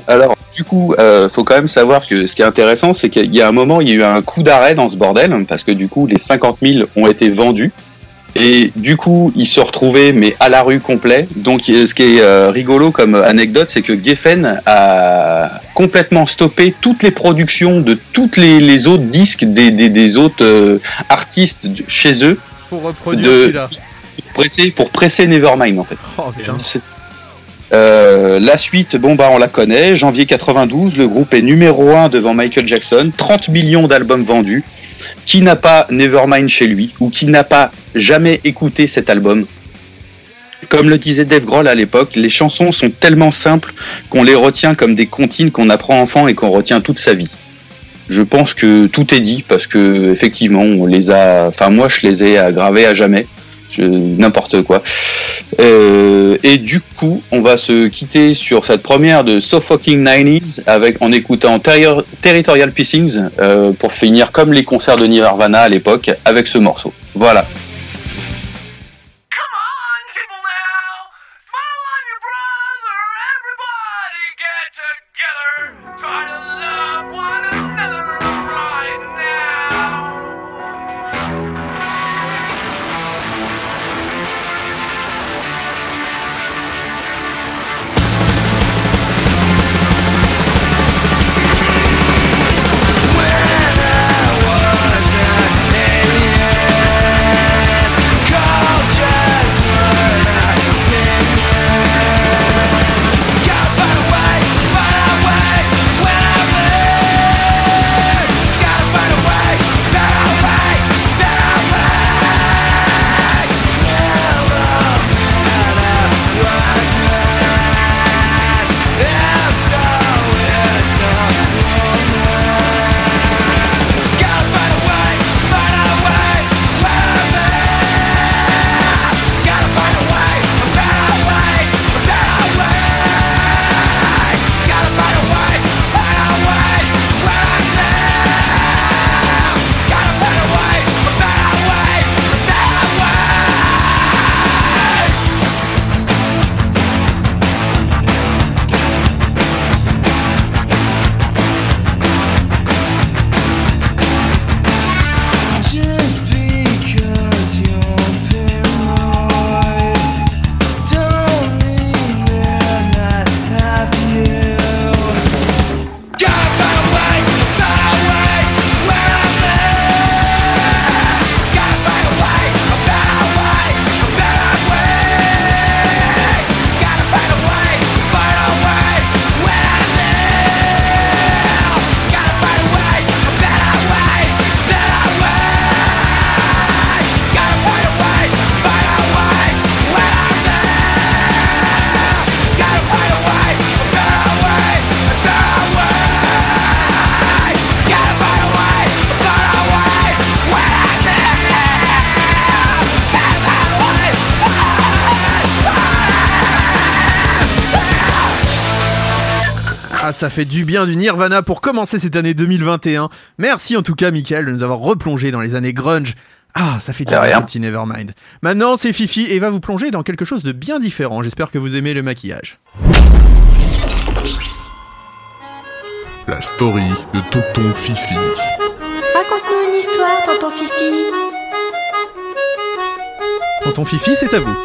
Alors, du coup, euh, faut quand même savoir que ce qui est intéressant, c'est qu'il y a un moment, il y a eu un coup d'arrêt dans ce bordel, parce que du coup, les 50 000 ont été vendus. Et du coup, ils se retrouvaient, mais à la rue complet. Donc, ce qui est euh, rigolo comme anecdote, c'est que Geffen a complètement stoppé toutes les productions de toutes les, les autres disques des, des, des autres euh, artistes chez eux Pour reproduire celui-là. pour presser, pour presser Nevermind en fait. Oh. Euh, la suite, bon bah on la connaît. Janvier 92, le groupe est numéro 1 devant Michael Jackson, 30 millions d'albums vendus. Qui n'a pas Nevermind chez lui ou qui n'a pas jamais écouté cet album? Comme le disait Dave Grohl à l'époque, les chansons sont tellement simples qu'on les retient comme des comptines qu'on apprend enfant et qu'on retient toute sa vie. Je pense que tout est dit parce que effectivement on les a, enfin moi je les ai gravés à jamais, n'importe quoi. Euh, et du coup, on va se quitter sur cette première de So Fucking 90s avec, en écoutant Terri- Territorial Pissings euh, pour finir comme les concerts de Nirvana à l'époque avec ce morceau. Voilà. Ça fait du bien du Nirvana pour commencer cette année 2021. Merci en tout cas, Michael, de nous avoir replongé dans les années grunge. Ah, ça fait du De bien petit Nevermind. Maintenant, c'est Fifi et va vous plonger dans quelque chose de bien différent. J'espère que vous aimez le maquillage. La story de Tonton Fifi. Raconte-nous une histoire, tonton Fifi. Tonton Fifi, c'est à vous.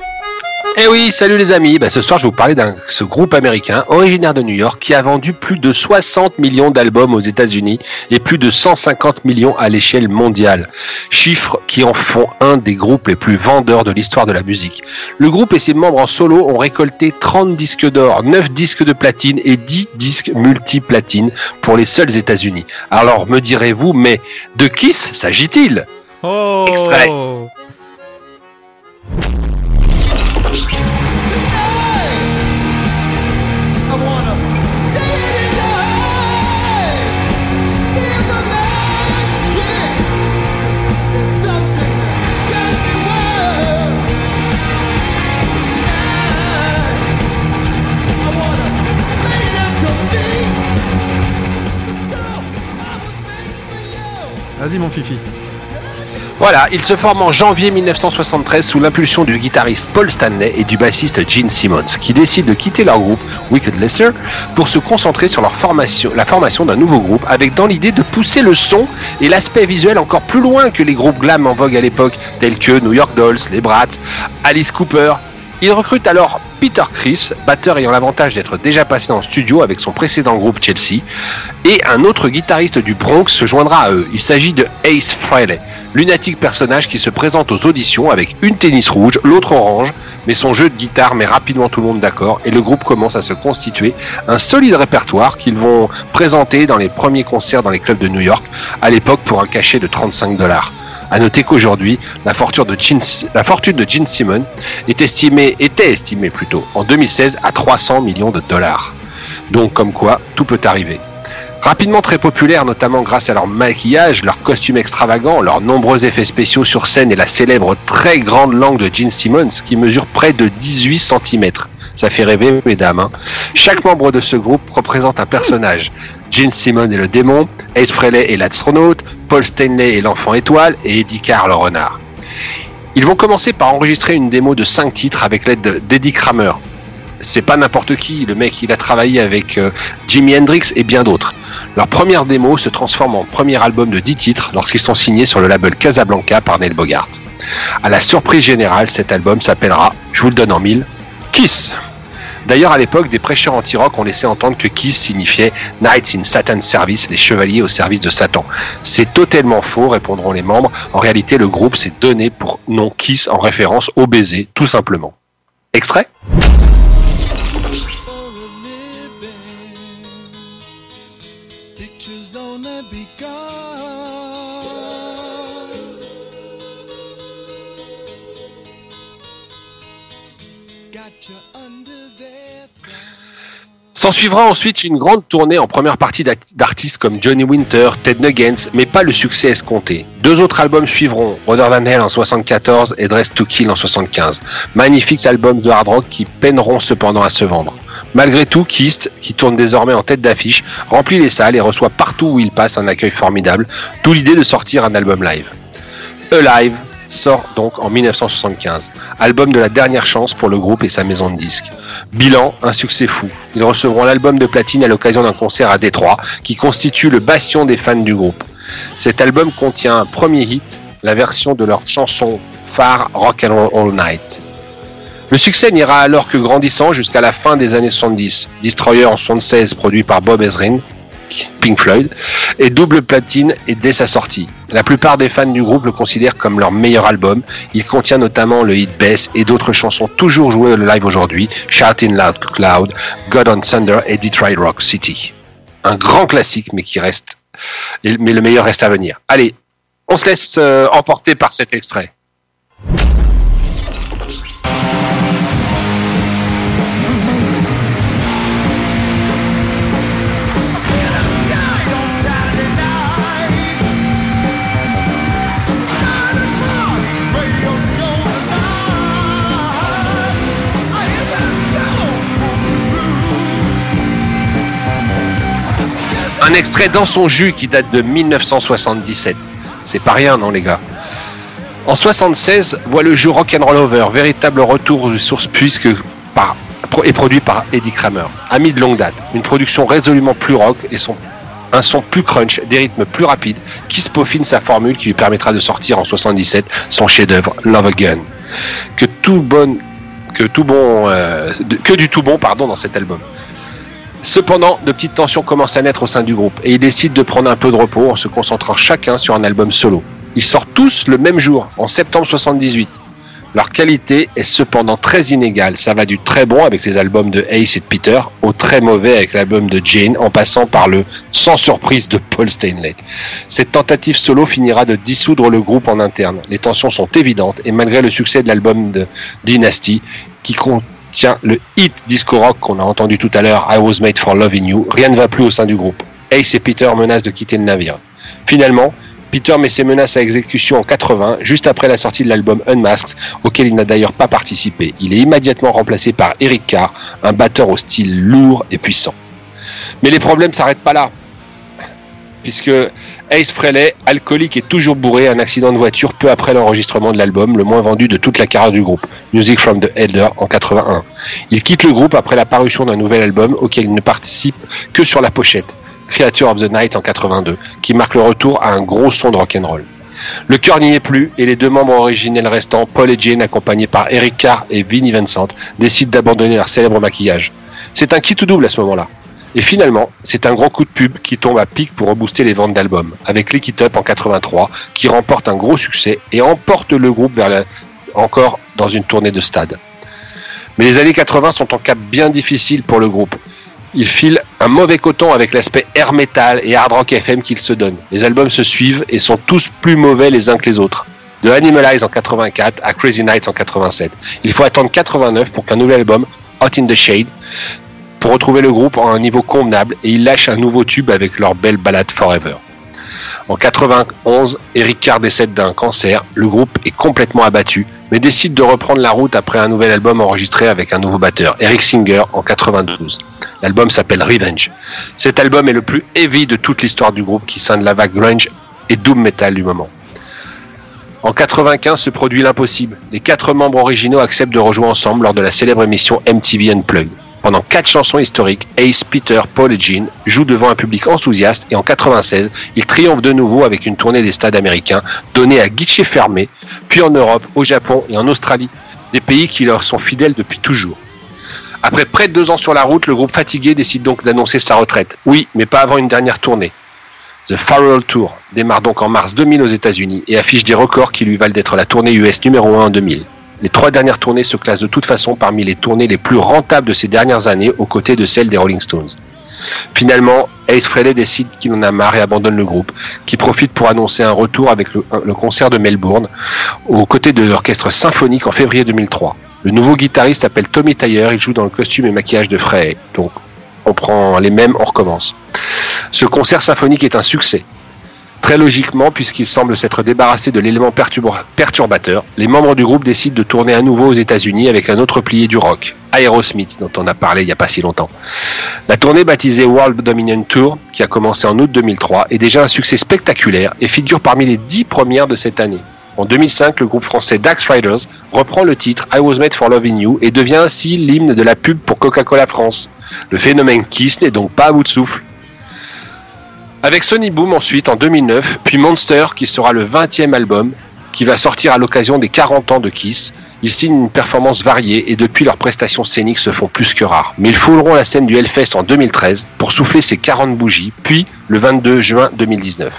Eh oui, salut les amis. Bah, ce soir, je vais vous parler d'un ce groupe américain originaire de New York qui a vendu plus de 60 millions d'albums aux États-Unis et plus de 150 millions à l'échelle mondiale. Chiffres qui en font un des groupes les plus vendeurs de l'histoire de la musique. Le groupe et ses membres en solo ont récolté 30 disques d'or, 9 disques de platine et 10 disques multiplatine pour les seuls États-Unis. Alors me direz-vous, mais de Kiss s'agit-il? Oh Extrait. Vas-y mon Fifi. Voilà, il se forme en janvier 1973 sous l'impulsion du guitariste Paul Stanley et du bassiste Gene Simmons, qui décident de quitter leur groupe Wicked Lesser pour se concentrer sur leur formation, la formation d'un nouveau groupe, avec dans l'idée de pousser le son et l'aspect visuel encore plus loin que les groupes glam en vogue à l'époque, tels que New York Dolls, les Brats, Alice Cooper. Il recrute alors Peter Chris, batteur ayant l'avantage d'être déjà passé en studio avec son précédent groupe Chelsea, et un autre guitariste du Bronx se joindra à eux. Il s'agit de Ace Frehley, lunatique personnage qui se présente aux auditions avec une tennis rouge, l'autre orange, mais son jeu de guitare met rapidement tout le monde d'accord et le groupe commence à se constituer un solide répertoire qu'ils vont présenter dans les premiers concerts dans les clubs de New York, à l'époque pour un cachet de 35 dollars. À noter qu'aujourd'hui, la fortune de Gene, la Simmons est estimée, était estimée plutôt en 2016 à 300 millions de dollars. Donc comme quoi, tout peut arriver. Rapidement très populaires, notamment grâce à leur maquillage, leurs costumes extravagants, leurs nombreux effets spéciaux sur scène et la célèbre très grande langue de Gene Simmons qui mesure près de 18 cm. Ça fait rêver, mesdames. hein. Chaque membre de ce groupe représente un personnage. Gene Simmons est le démon, Ace Frehley est l'astronaute, Paul Stanley est l'enfant étoile et Eddie Carr le renard. Ils vont commencer par enregistrer une démo de 5 titres avec l'aide de- d'Eddie Kramer. C'est pas n'importe qui, le mec il a travaillé avec euh, Jimi Hendrix et bien d'autres. Leur première démo se transforme en premier album de 10 titres lorsqu'ils sont signés sur le label Casablanca par Neil Bogart. À la surprise générale, cet album s'appellera, je vous le donne en mille, Kiss. D'ailleurs, à l'époque, des prêcheurs anti-rock ont laissé entendre que Kiss signifiait Knights in Satan's Service, les chevaliers au service de Satan. C'est totalement faux, répondront les membres. En réalité, le groupe s'est donné pour nom Kiss en référence au baiser, tout simplement. Extrait? S'en suivra ensuite une grande tournée en première partie d'artistes comme Johnny Winter, Ted Nugent, mais pas le succès escompté. Deux autres albums suivront, Brother Than Hell en 74 et Dress to Kill en 75. Magnifiques albums de hard rock qui peineront cependant à se vendre. Malgré tout, Kiss, qui tourne désormais en tête d'affiche, remplit les salles et reçoit partout où il passe un accueil formidable, d'où l'idée de sortir un album live. Alive sort donc en 1975, album de la dernière chance pour le groupe et sa maison de disques. Bilan, un succès fou. Ils recevront l'album de platine à l'occasion d'un concert à Détroit, qui constitue le bastion des fans du groupe. Cet album contient un premier hit, la version de leur chanson phare Rock and Roll All Night. Le succès n'ira alors que grandissant jusqu'à la fin des années 70. Destroyer en 76, produit par Bob Ezrin, Pink Floyd, et double platine et dès sa sortie. La plupart des fans du groupe le considèrent comme leur meilleur album. Il contient notamment le hit Bess et d'autres chansons toujours jouées live aujourd'hui, Shouting Loud Cloud, God on Thunder et Detroit Rock City. Un grand classique, mais qui reste, mais le meilleur reste à venir. Allez, on se laisse euh, emporter par cet extrait. Un extrait dans son jus qui date de 1977. C'est pas rien, non, les gars. En 76, voit le jeu Rock'n'Roll Over, véritable retour de source puisque est produit par Eddie Kramer, ami de longue date. Une production résolument plus rock et son, un son plus crunch, des rythmes plus rapides, qui se peaufine sa formule qui lui permettra de sortir en 77 son chef-d'œuvre Love Again. Que tout bon, que tout bon, euh, que du tout bon, pardon, dans cet album. Cependant, de petites tensions commencent à naître au sein du groupe et ils décident de prendre un peu de repos en se concentrant chacun sur un album solo. Ils sortent tous le même jour, en septembre 78. Leur qualité est cependant très inégale. Ça va du très bon avec les albums de Ace et de Peter au très mauvais avec l'album de Jane en passant par le sans surprise de Paul Stanley. Cette tentative solo finira de dissoudre le groupe en interne. Les tensions sont évidentes et malgré le succès de l'album de Dynasty qui contient le hit disco rock qu'on a entendu tout à l'heure I Was Made for Loving You, rien ne va plus au sein du groupe. Ace et Peter menacent de quitter le navire. Finalement, Peter met ses menaces à exécution en 80, juste après la sortie de l'album Unmasked, auquel il n'a d'ailleurs pas participé. Il est immédiatement remplacé par Eric Carr, un batteur au style lourd et puissant. Mais les problèmes s'arrêtent pas là. Puisque Ace Frehley, alcoolique et toujours bourré, un accident de voiture peu après l'enregistrement de l'album, le moins vendu de toute la carrière du groupe, Music from the Elder, en 81. Il quitte le groupe après la parution d'un nouvel album auquel il ne participe que sur la pochette, Creature of the Night en 82, qui marque le retour à un gros son de rock'n'roll. Le cœur n'y est plus et les deux membres originels restants, Paul et Jane, accompagnés par Eric Carr et Vinnie Vincent, décident d'abandonner leur célèbre maquillage. C'est un kit ou double à ce moment-là. Et finalement, c'est un gros coup de pub qui tombe à pic pour rebooster les ventes d'albums, avec Lick It Up en 83, qui remporte un gros succès et emporte le groupe vers encore dans une tournée de stade. Mais les années 80 sont en cap bien difficile pour le groupe. Il file un mauvais coton avec l'aspect air metal et hard rock FM qu'il se donne. Les albums se suivent et sont tous plus mauvais les uns que les autres. De Animalize en 84 à Crazy Nights en 87. Il faut attendre 89 pour qu'un nouvel album, Hot in the Shade, pour retrouver le groupe à un niveau convenable et ils lâchent un nouveau tube avec leur belle balade Forever. En 91, Eric Carr décède d'un cancer, le groupe est complètement abattu, mais décide de reprendre la route après un nouvel album enregistré avec un nouveau batteur, Eric Singer, en 92. L'album s'appelle Revenge. Cet album est le plus heavy de toute l'histoire du groupe qui scinde la vague grunge et doom metal du moment. En 95 se produit l'impossible. Les quatre membres originaux acceptent de rejouer ensemble lors de la célèbre émission MTV Unplugged. Pendant quatre chansons historiques, Ace, Peter, Paul et Gene jouent devant un public enthousiaste et en 96, ils triomphent de nouveau avec une tournée des stades américains donnée à guichet fermé, puis en Europe, au Japon et en Australie, des pays qui leur sont fidèles depuis toujours. Après près de deux ans sur la route, le groupe fatigué décide donc d'annoncer sa retraite. Oui, mais pas avant une dernière tournée. The Farewell Tour démarre donc en mars 2000 aux États-Unis et affiche des records qui lui valent d'être la tournée US numéro 1 en 2000. Les trois dernières tournées se classent de toute façon parmi les tournées les plus rentables de ces dernières années aux côtés de celles des Rolling Stones. Finalement, Ace Frehley décide qu'il en a marre et abandonne le groupe, qui profite pour annoncer un retour avec le, concert de Melbourne, aux côtés de l'orchestre symphonique en février 2003. Le nouveau guitariste s'appelle Tommy Tyler, il joue dans le costume et maquillage de Frehley. Donc, on prend les mêmes, on recommence. Ce concert symphonique est un succès. Logiquement, puisqu'il semble s'être débarrassé de l'élément perturba- perturbateur, les membres du groupe décident de tourner à nouveau aux États-Unis avec un autre plié du rock, Aerosmith, dont on a parlé il n'y a pas si longtemps. La tournée baptisée World Dominion Tour, qui a commencé en août 2003, est déjà un succès spectaculaire et figure parmi les dix premières de cette année. En 2005, le groupe français Dax Riders reprend le titre I Was Made for Loving You et devient ainsi l'hymne de la pub pour Coca-Cola France. Le phénomène Kiss n'est donc pas à bout de souffle. Avec Sony Boom ensuite en 2009, puis Monster qui sera le 20e album qui va sortir à l'occasion des 40 ans de Kiss. Ils signent une performance variée et depuis leurs prestations scéniques se font plus que rares. Mais ils fouleront la scène du Hellfest en 2013 pour souffler ses 40 bougies, puis le 22 juin 2019.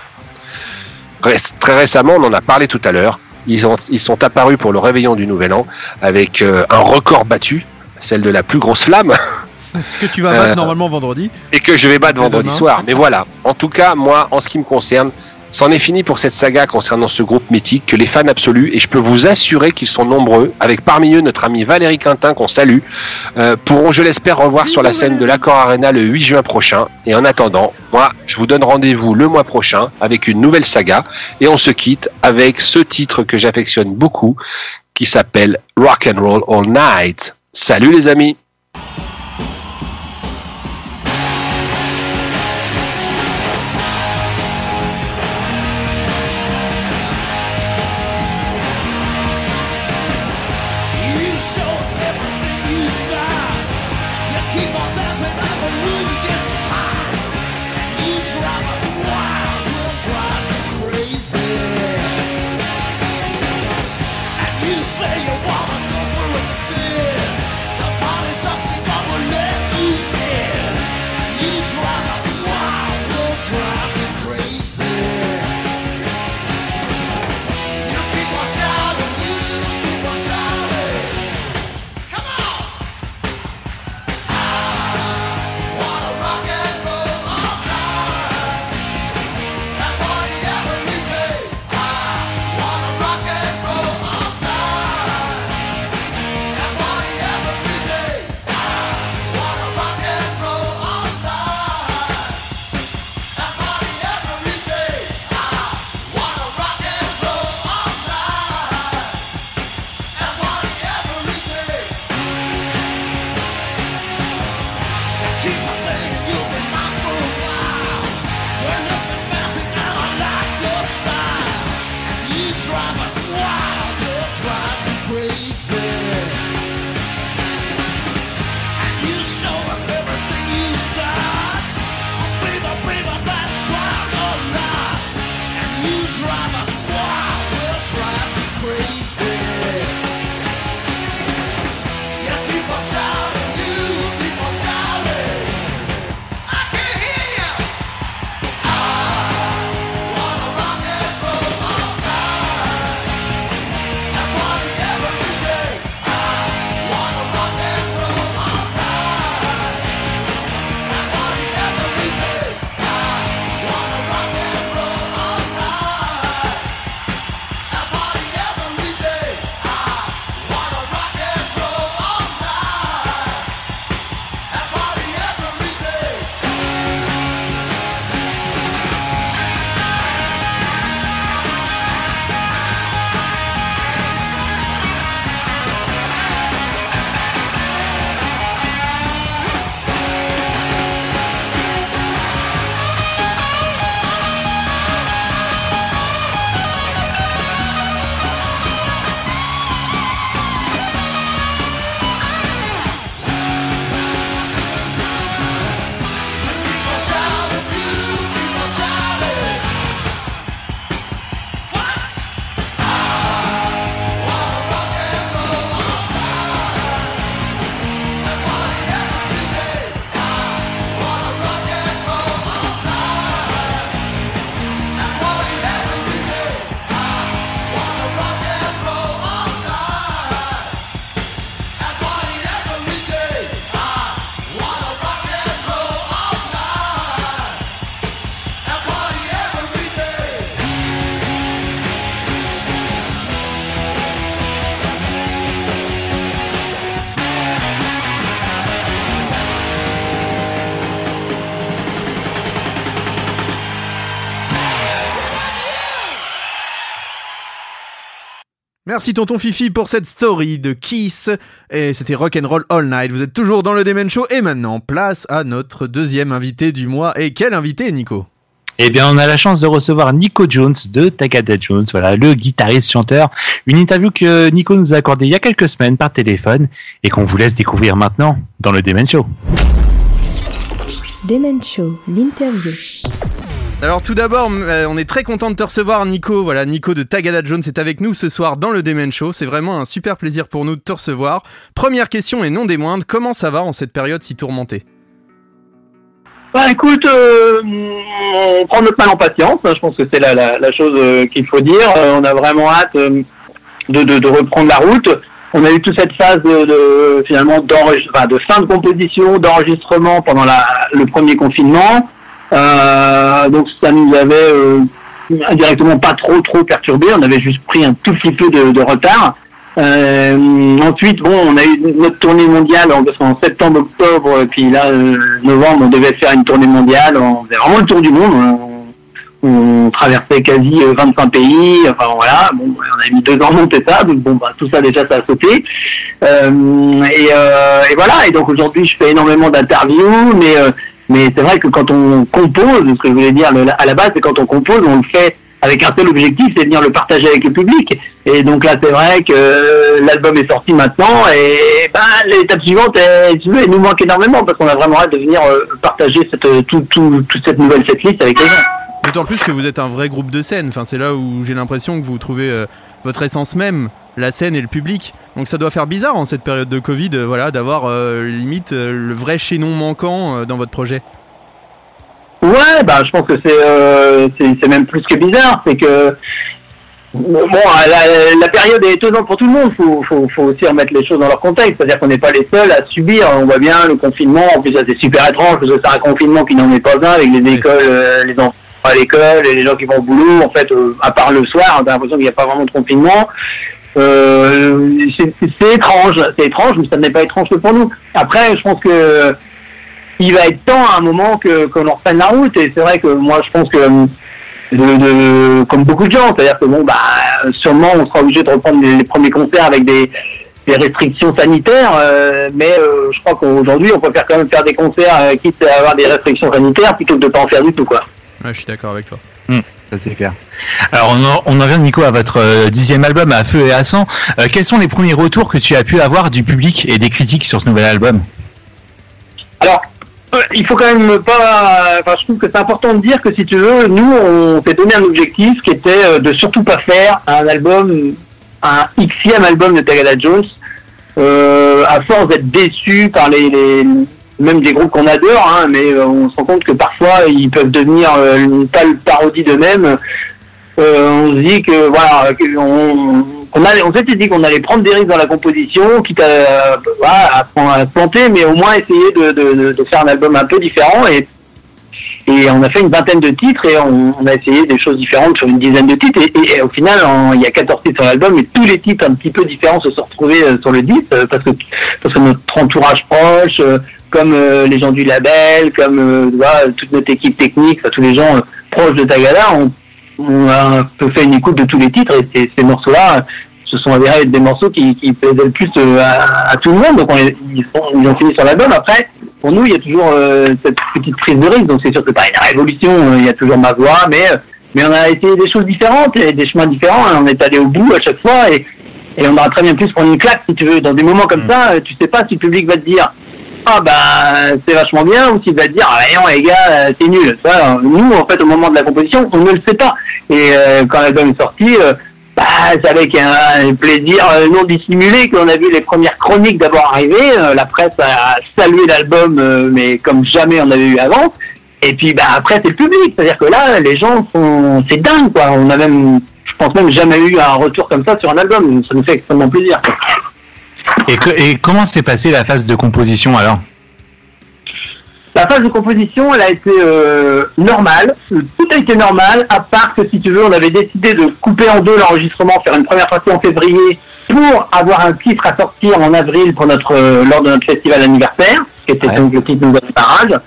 Ré- Très récemment, on en a parlé tout à l'heure, ils sont apparus pour le réveillon du Nouvel An avec euh, un record battu, celle de la plus grosse flamme. Que tu vas Euh, battre normalement vendredi. et que je vais battre vendredi demain. soir. Mais voilà, en tout cas, moi, en ce qui me concerne, c'en est fini pour cette saga concernant ce groupe mythique que les fans absolus, et je peux vous assurer qu'ils sont nombreux, avec parmi eux notre ami Valérie Quintin qu'on salue, euh, pourront, je l'espère, revoir sur la scène de l'Accord Arena le 8 juin prochain. Et en attendant, moi, je vous donne rendez-vous le mois prochain avec une nouvelle saga, et on se quitte avec ce titre que j'affectionne beaucoup, qui s'appelle Rock and Roll All Night. Salut les amis Merci tonton Fifi pour cette story de Kiss et c'était Rock'n'Roll All Night. Vous êtes toujours dans le Demen Show et maintenant place à notre deuxième invité du mois. Et quel invité Nico? Eh bien, on a la chance de recevoir Nico Jones de Tagada Jones, voilà, le guitariste-chanteur. Une interview que Nico nous a accordée il y a quelques semaines par téléphone et qu'on vous laisse découvrir maintenant dans le Demen Show. Demen Show, l'interview. Alors tout d'abord, euh, on est très content de te recevoir Nico. Voilà, Nico de Tagada Jones est avec nous ce soir dans le Demen Show. C'est vraiment un super plaisir pour nous de te recevoir. Première question et non des moindres, comment ça va en cette période si tourmentée? Bah écoute, euh, on prend notre mal en patience, hein, je pense que c'est la, chose euh, qu'il faut dire. On a vraiment hâte de, reprendre la route. On a eu toute cette phase de, finalement de fin de composition, d'enregistrement pendant la, le premier confinement. Euh, donc ça nous avait euh, indirectement pas trop trop perturbé. On avait juste pris un tout petit peu de, de retard. Euh, ensuite, bon, on a eu notre tournée mondiale en, septembre, octobre, puis là, euh, novembre, on devait faire une tournée mondiale. On faisait vraiment le tour du monde. On, traversait quasi euh, 25 pays. Enfin voilà, bon, on a mis deux ans à monter ça. Donc bon, bah, tout ça déjà, ça a sauté. Euh, et, euh, et voilà. Et donc aujourd'hui, je fais énormément d'interviews, mais euh, mais c'est vrai que quand on compose, ce que je voulais dire à la base, c'est quand on compose, on le fait avec un seul objectif, c'est de venir le partager avec le public. Et donc là, c'est vrai que euh, l'album est sorti maintenant, et ben, l'étape suivante, elle, nous manque énormément, parce qu'on a vraiment hâte de venir euh, partager cette, euh, tout, tout, toute cette nouvelle setlist avec les gens. D'autant plus que vous êtes un vrai groupe de scène. Enfin, c'est là où j'ai l'impression que vous trouvez votre essence même, la scène et le public. Donc ça doit faire bizarre en cette période de Covid, euh, voilà, d'avoir euh, limite euh, le vrai chaînon manquant dans votre projet. Ouais, bah, je pense que c'est euh, même plus que bizarre. C'est que bon, la, la période est étonnante pour tout le monde. Faut, faut, faut aussi remettre les choses dans leur contexte. C'est-à-dire qu'on n'est pas les seuls à subir. On voit bien le confinement. En plus, ça, c'est super étrange parce que c'est un confinement qui n'en est pas un avec les écoles, euh, les enfants à l'école et les gens qui vont au boulot. En fait, euh, à part le soir, on a l'impression qu'il n'y a pas vraiment de confinement. Euh, c'est étrange, c'est étrange, mais ça n'est pas étrange que pour nous. Après, je pense que il va être temps à un moment que qu'on en reprenne la route. Et c'est vrai que moi, je pense que de, comme beaucoup de gens, c'est-à-dire que bon, bah, sûrement, on sera obligé de reprendre les, premiers concerts avec des, des restrictions sanitaires. euh, mais euh, je crois qu'aujourd'hui, on préfère quand même faire des concerts, quitte à avoir des restrictions sanitaires, plutôt que de pas en faire du tout, quoi. Ouais, je suis d'accord avec toi. Ça c'est clair. Alors on en, on en vient Nico à votre euh, dixième album à feu et à sang. Euh, quels sont les premiers retours que tu as pu avoir du public et des critiques sur ce nouvel album? Alors, euh, il faut quand même pas. Enfin, je trouve que c'est important de dire que si tu veux, nous, on s'est donné un objectif qui était euh, de surtout pas faire un album, un xème album de Tagada Jones, euh, à force d'être déçu par les, les- même des groupes qu'on adore, hein, mais euh, on se rend compte que parfois ils peuvent devenir euh, une telle parodie d'eux-mêmes. Euh, on se dit que voilà, on, allait- s'était dit qu'on allait prendre des risques dans la composition, quitte à, à, à planter, mais au moins essayer de, faire un album un peu différent. Et, et on a fait une vingtaine de titres et on, a essayé des choses différentes sur une dizaine de titres. Et, au final, il y a 14 titres sur l'album et tous les titres un petit peu différents se sont retrouvés sur le disque parce que, parce que notre entourage proche, comme euh, les gens du label, comme euh, voilà, toute notre équipe technique, enfin, tous les gens euh, proches de Tagada, on, on a un peu fait une écoute de tous les titres et ces, ces morceaux-là se sont avérés être des morceaux qui, qui plaisaient le plus à, à tout le monde. Donc on les- ils, sont- ils ont fini sur l'album. Après, pour nous, il y a toujours cette petite prise de risque. Donc c'est sûr que c'est pas une révolution. Il y a toujours ma voix, mais mais on a essayé des choses différentes et des chemins différents. et on est allé au bout à chaque fois et et on aura très bien pu se prendre une claque si tu veux. Dans des moments comme ça, euh, tu sais pas si le public va te dire ah bah c'est vachement bien ou s'il va dire ah non les gars euh, c'est nul. Ça, euh, nous en fait au moment de la composition on ne le sait pas. Et euh, quand l'album est sorti, bah, c'est avec un, plaisir non dissimulé qu'on a vu les premières chroniques d'abord arriver. La presse a salué l'album mais comme jamais on avait eu avant. Et puis bah après c'est le public, c'est-à-dire que là les gens sont c'est dingue quoi. On a même je pense même jamais eu un retour comme ça sur un album. Ça nous fait extrêmement plaisir. Et, que- et comment s'est passée la phase de composition alors? La phase de composition, elle a été euh, normale. Tout a été normal, à part que si tu veux, on avait décidé de couper en deux l'enregistrement, faire une première partie en février pour avoir un titre à sortir en avril pour notre euh, lors de notre festival anniversaire, qui était donc le titre Nouvel Parage.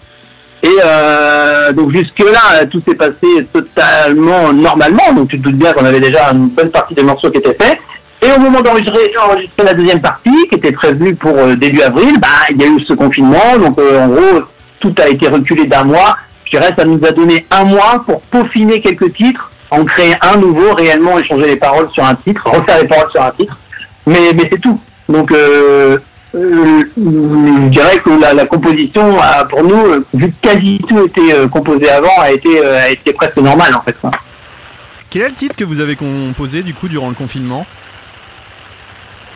Et euh, donc jusque là, tout s'est passé totalement normalement. Donc tu te doutes bien qu'on avait déjà une bonne partie des morceaux qui étaient faits. Et au moment d'enregistrer enregistrer la deuxième partie, qui était prévue pour euh, début avril, bah il y a eu ce confinement. Donc euh, en gros, tout a été reculé d'un mois. Je dirais, ça nous a donné un mois pour peaufiner quelques titres, en créer un nouveau, réellement échanger les paroles sur un titre, refaire les paroles sur un titre. Mais, c'est tout. Donc, euh, je dirais que la, composition, a, pour nous, vu que quasi tout était composé avant, a été, a été presque normal en fait. Quel est le titre que vous avez composé du coup durant le confinement?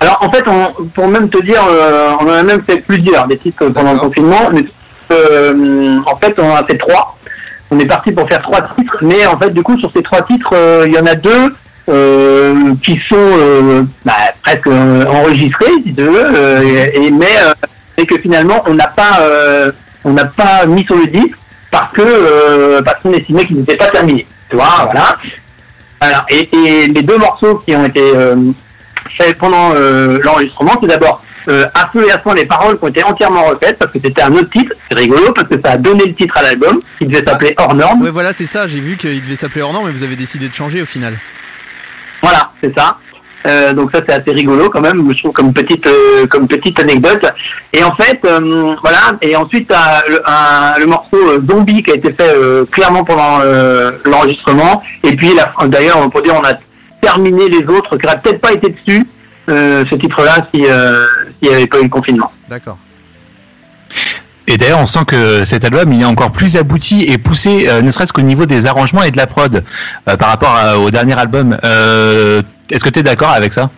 Alors en fait, on, pour même te dire, euh, on en a même fait plusieurs des titres pendant le confinement. Mais, euh, en fait, on en a fait trois. On est parti pour faire trois titres, mais en fait, du coup, sur ces trois titres, euh, il y en a deux qui sont bah, presque enregistrés, si tu veux, et, et- mais et que finalement, on n'a pas, on n'a pas mis sur le disque parce que parce qu'on estimait qu'ils n'étaient pas terminés. Tu vois, voilà. Alors, et, et les deux morceaux qui ont été pendant euh, l'enregistrement, c'est d'abord euh, à feu et à sang les paroles qui ont été entièrement refaites parce que c'était un autre titre. C'est rigolo parce que ça a donné le titre à l'album qui devait s'appeler Hors Norme. Ouais, voilà, c'est ça. J'ai vu qu'il devait s'appeler Hors Norme, mais vous avez décidé de changer au final. Voilà, c'est ça. Euh, donc ça c'est assez rigolo quand même, je trouve comme petite euh, comme petite anecdote. Et en fait, voilà. Et ensuite le, un- le morceau Zombie qui a été fait clairement pendant l'enregistrement. Et puis d'ailleurs, on peut dire on a terminé les autres qui n'auraient peut-être pas été dessus euh, ce titre-là si euh, s'il n'y avait pas eu le confinement. D'accord. Et d'ailleurs, on sent que cet album, il est encore plus abouti et poussé, euh, ne serait-ce qu'au niveau des arrangements et de la prod, euh, par rapport à- au dernier album. Euh, Est-ce que tu es d'accord avec ça?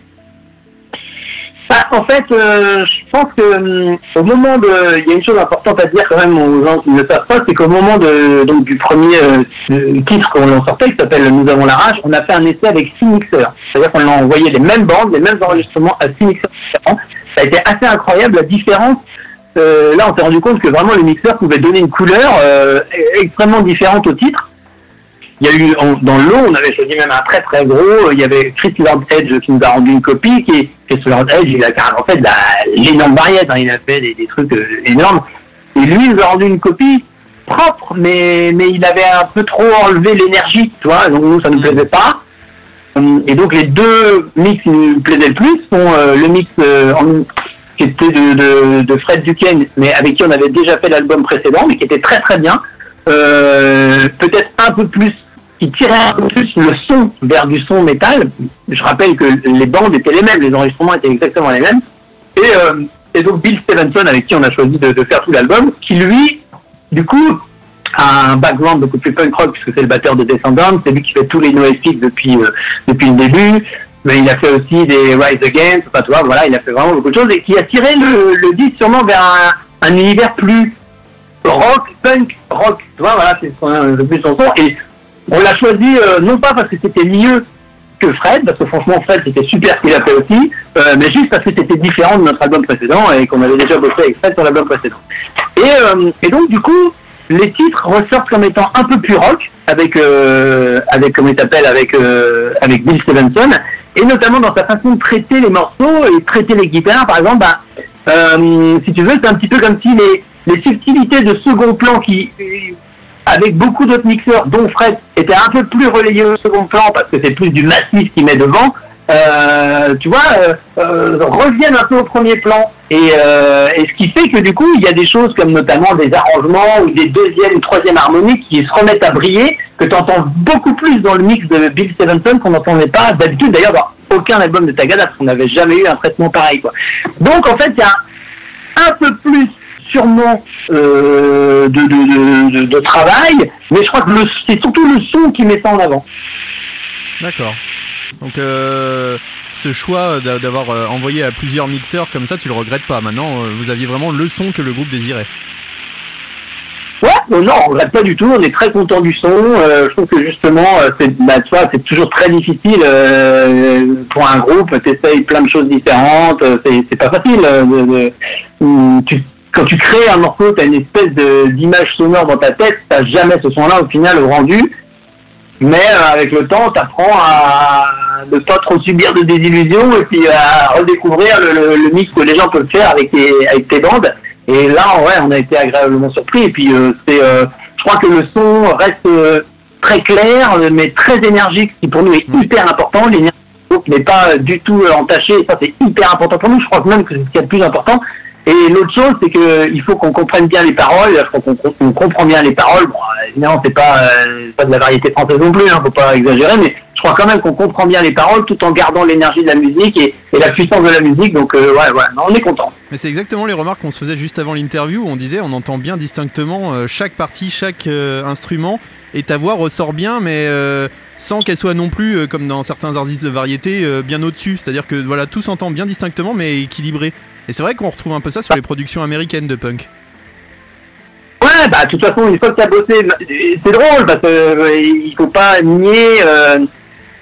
Bah, en fait, euh, je pense que hum, au moment de, il y a une chose importante à dire quand même aux gens qui ne le savent pas, c'est qu'au moment de, donc du premier euh, euh, titre qu'on en sortait, qui s'appelle Nous avons la rage, on a fait un essai avec six mixeurs. C'est-à-dire qu'on a envoyé les mêmes bandes, les mêmes enregistrements à six mixeurs différents. Ça a été assez incroyable la différence. Euh, là, on s'est rendu compte que vraiment les mixeurs pouvaient donner une couleur euh, extrêmement différente au titre. Il y a eu en- dans le lot, on avait choisi même un très très gros. Il y avait Chris Lord Edge qui nous a rendu une copie. Qui Edge, il a carrément fait de la- l'énorme hein, il a fait des, des trucs euh, énormes. Et lui, il nous a rendu une copie propre, mais mais il avait un peu trop enlevé l'énergie, tu vois. Donc nous, ça nous plaisait pas. Hum, Et donc les deux mix qui nous plaisaient le plus sont euh, le mix euh, en- qui était de, de, de Fred Duquesne, mais avec qui on avait déjà fait l'album précédent, mais qui était très très bien. Euh, Peut-être un peu plus qui tirait un peu plus le son vers du son métal. Je rappelle que les bandes étaient les mêmes, les enregistrements étaient exactement les mêmes. Et, euh, donc Bill Stevenson, avec qui on a choisi de, faire tout l'album, qui lui, du coup, a un background beaucoup plus punk rock, puisque c'est le batteur de Descendants, c'est lui qui fait tous les NoFX depuis, euh, depuis le début. Mais il a fait aussi des Rise Against, enfin, tu vois, voilà, il a fait vraiment beaucoup de choses et qui a tiré le, le disque sûrement vers un, un univers plus rock, punk, rock. Tu vois, voilà, c'est le plus son son. Et on l'a choisi euh, non pas parce que c'était mieux que Fred, parce que franchement Fred c'était super ce qu'il a fait aussi, euh, mais juste parce que c'était différent de notre album précédent et qu'on avait déjà bossé avec Fred sur l'album précédent. Et, euh, et donc du coup, les titres ressortent comme étant un peu plus rock, avec, avec comment il s'appelle, avec, avec Bill Stevenson, et notamment dans sa façon de traiter les morceaux et traiter les guitares, par exemple, bah, si tu veux, c'est un petit peu comme si les, les subtilités de second plan qui, avec beaucoup d'autres mixeurs, dont Fred, étaient un peu plus relayés au second plan parce que c'est plus du massif qui met devant, euh, tu vois, euh, euh, reviennent un peu au premier plan. Et, ce qui fait que du coup, il y a des choses comme notamment des arrangements ou des deuxième, troisième harmoniques qui se remettent à briller, que tu entends beaucoup plus dans le mix de Bill Stevenson qu'on n'entendait pas d'habitude d'ailleurs dans aucun album de Tagada, parce qu'on n'avait jamais eu un traitement pareil. Donc en fait, il y a un peu plus sûrement euh, de, de, de, de- de travail, mais je crois que c'est surtout le son qui met ça en avant. D'accord. Donc euh, ce choix d'a- d'avoir euh, envoyé à plusieurs mixeurs comme ça, tu le regrettes pas. Maintenant, vous aviez vraiment le son que le groupe désirait. Ouais, non, on regrette pas du tout, on est très content du son. euh, je trouve que justement, c'est bah, tu c'est toujours très difficile euh, pour un groupe, t'essayes plein de choses différentes, c'est pas facile. de- de- tu- quand tu crées un morceau, tu as une espèce d'image sonore dans ta tête, tu jamais ce son-là au final au rendu. Mais euh, avec le temps, tu apprends à ne pas trop subir de désillusions et puis à redécouvrir le, le- le mix que les gens peuvent faire avec tes, avec tes bandes. Et là, ouais, on a été agréablement surpris. Et puis, euh, c'est, euh, je crois que le son reste euh, très clair, mais très énergique, ce qui pour nous est hyper important. L'énergie n'est pas du tout entachée. Ça, c'est hyper important pour nous. Je crois que même que c'est ce qu'il y a de plus important. Et l'autre chose, c'est que il faut qu'on comprenne bien les paroles. Je crois qu'on comprend bien les paroles? Bon, évidemment, c'est pas, euh, pas de la variété française non plus, hein, faut pas exagérer, mais je crois quand même qu'on comprend bien les paroles tout en gardant l'énergie de la musique et, la puissance de la musique. Donc, euh, ouais, ouais, on est content. Mais c'est exactement les remarques qu'on se faisait juste avant l'interview où on disait on entend bien distinctement euh, chaque partie, chaque instrument et ta voix ressort bien mais sans qu'elle soit non plus comme dans certains artistes de variété bien au-dessus. C'est-à-dire que voilà, tout s'entend bien distinctement mais équilibré. Et c'est vrai qu'on retrouve un peu ça sur les productions américaines de punk. Ouais, bah, de toute façon, une fois que tu as bossé, c'est drôle parce que euh, faut pas nier euh,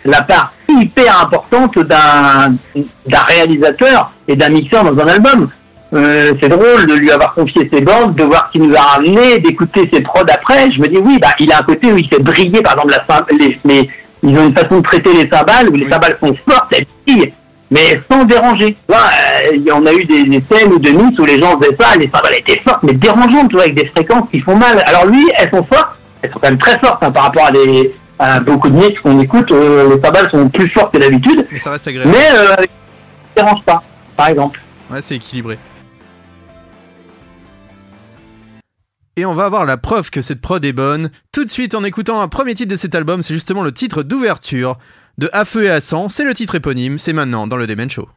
la part hyper importante d'un d'un réalisateur et d'un mixeur dans un album. Euh, c'est drôle de lui avoir confié ses bandes, de voir ce qu'il nous a ramené, d'écouter ses prods après. Je me dis oui, bah il a un côté où il fait briller, par exemple, la les, les- ils ont une façon de traiter les cymbales où les cymbales sont fortes, elles brillent, mais sans déranger. Vois, euh, il y en a eu des, des scènes ou de mix où les gens faisaient ça, les cymbales étaient fortes, mais dérangeantes, tu vois, avec des fréquences qui font mal. Alors lui, elles sont fortes, elles sont quand même très fortes hein, par rapport à, des, à beaucoup de mix qu'on écoute. euh, les cymbales sont plus fortes que d'habitude, Mais ça reste agréable. mais euh, ça dérange pas, par exemple. Ouais, c'est équilibré. Et on va avoir la preuve que cette prod est bonne tout de suite en écoutant un premier titre de cet album, c'est justement le titre d'ouverture de À feu et à sang, c'est le titre éponyme, c'est maintenant dans le Demen Show.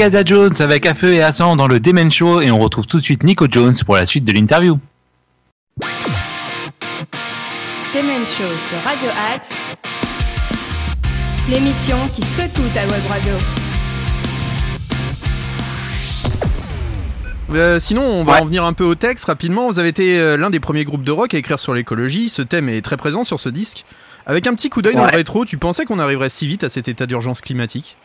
Tagada Jones avec à feu et à sang dans le Demen Show et on retrouve tout de suite Nico Jones pour la suite de l'interview. Demen Show sur Radio Axe. L'émission qui secoue ta web radio. Euh, sinon, on va Ouais. en venir un peu au texte rapidement. Vous avez été euh, l'un des premiers groupes de rock à écrire sur l'écologie. Ce thème est très présent sur ce disque. Avec un petit coup d'œil dans Ouais. le rétro, tu pensais qu'on arriverait si vite à cet état d'urgence climatique?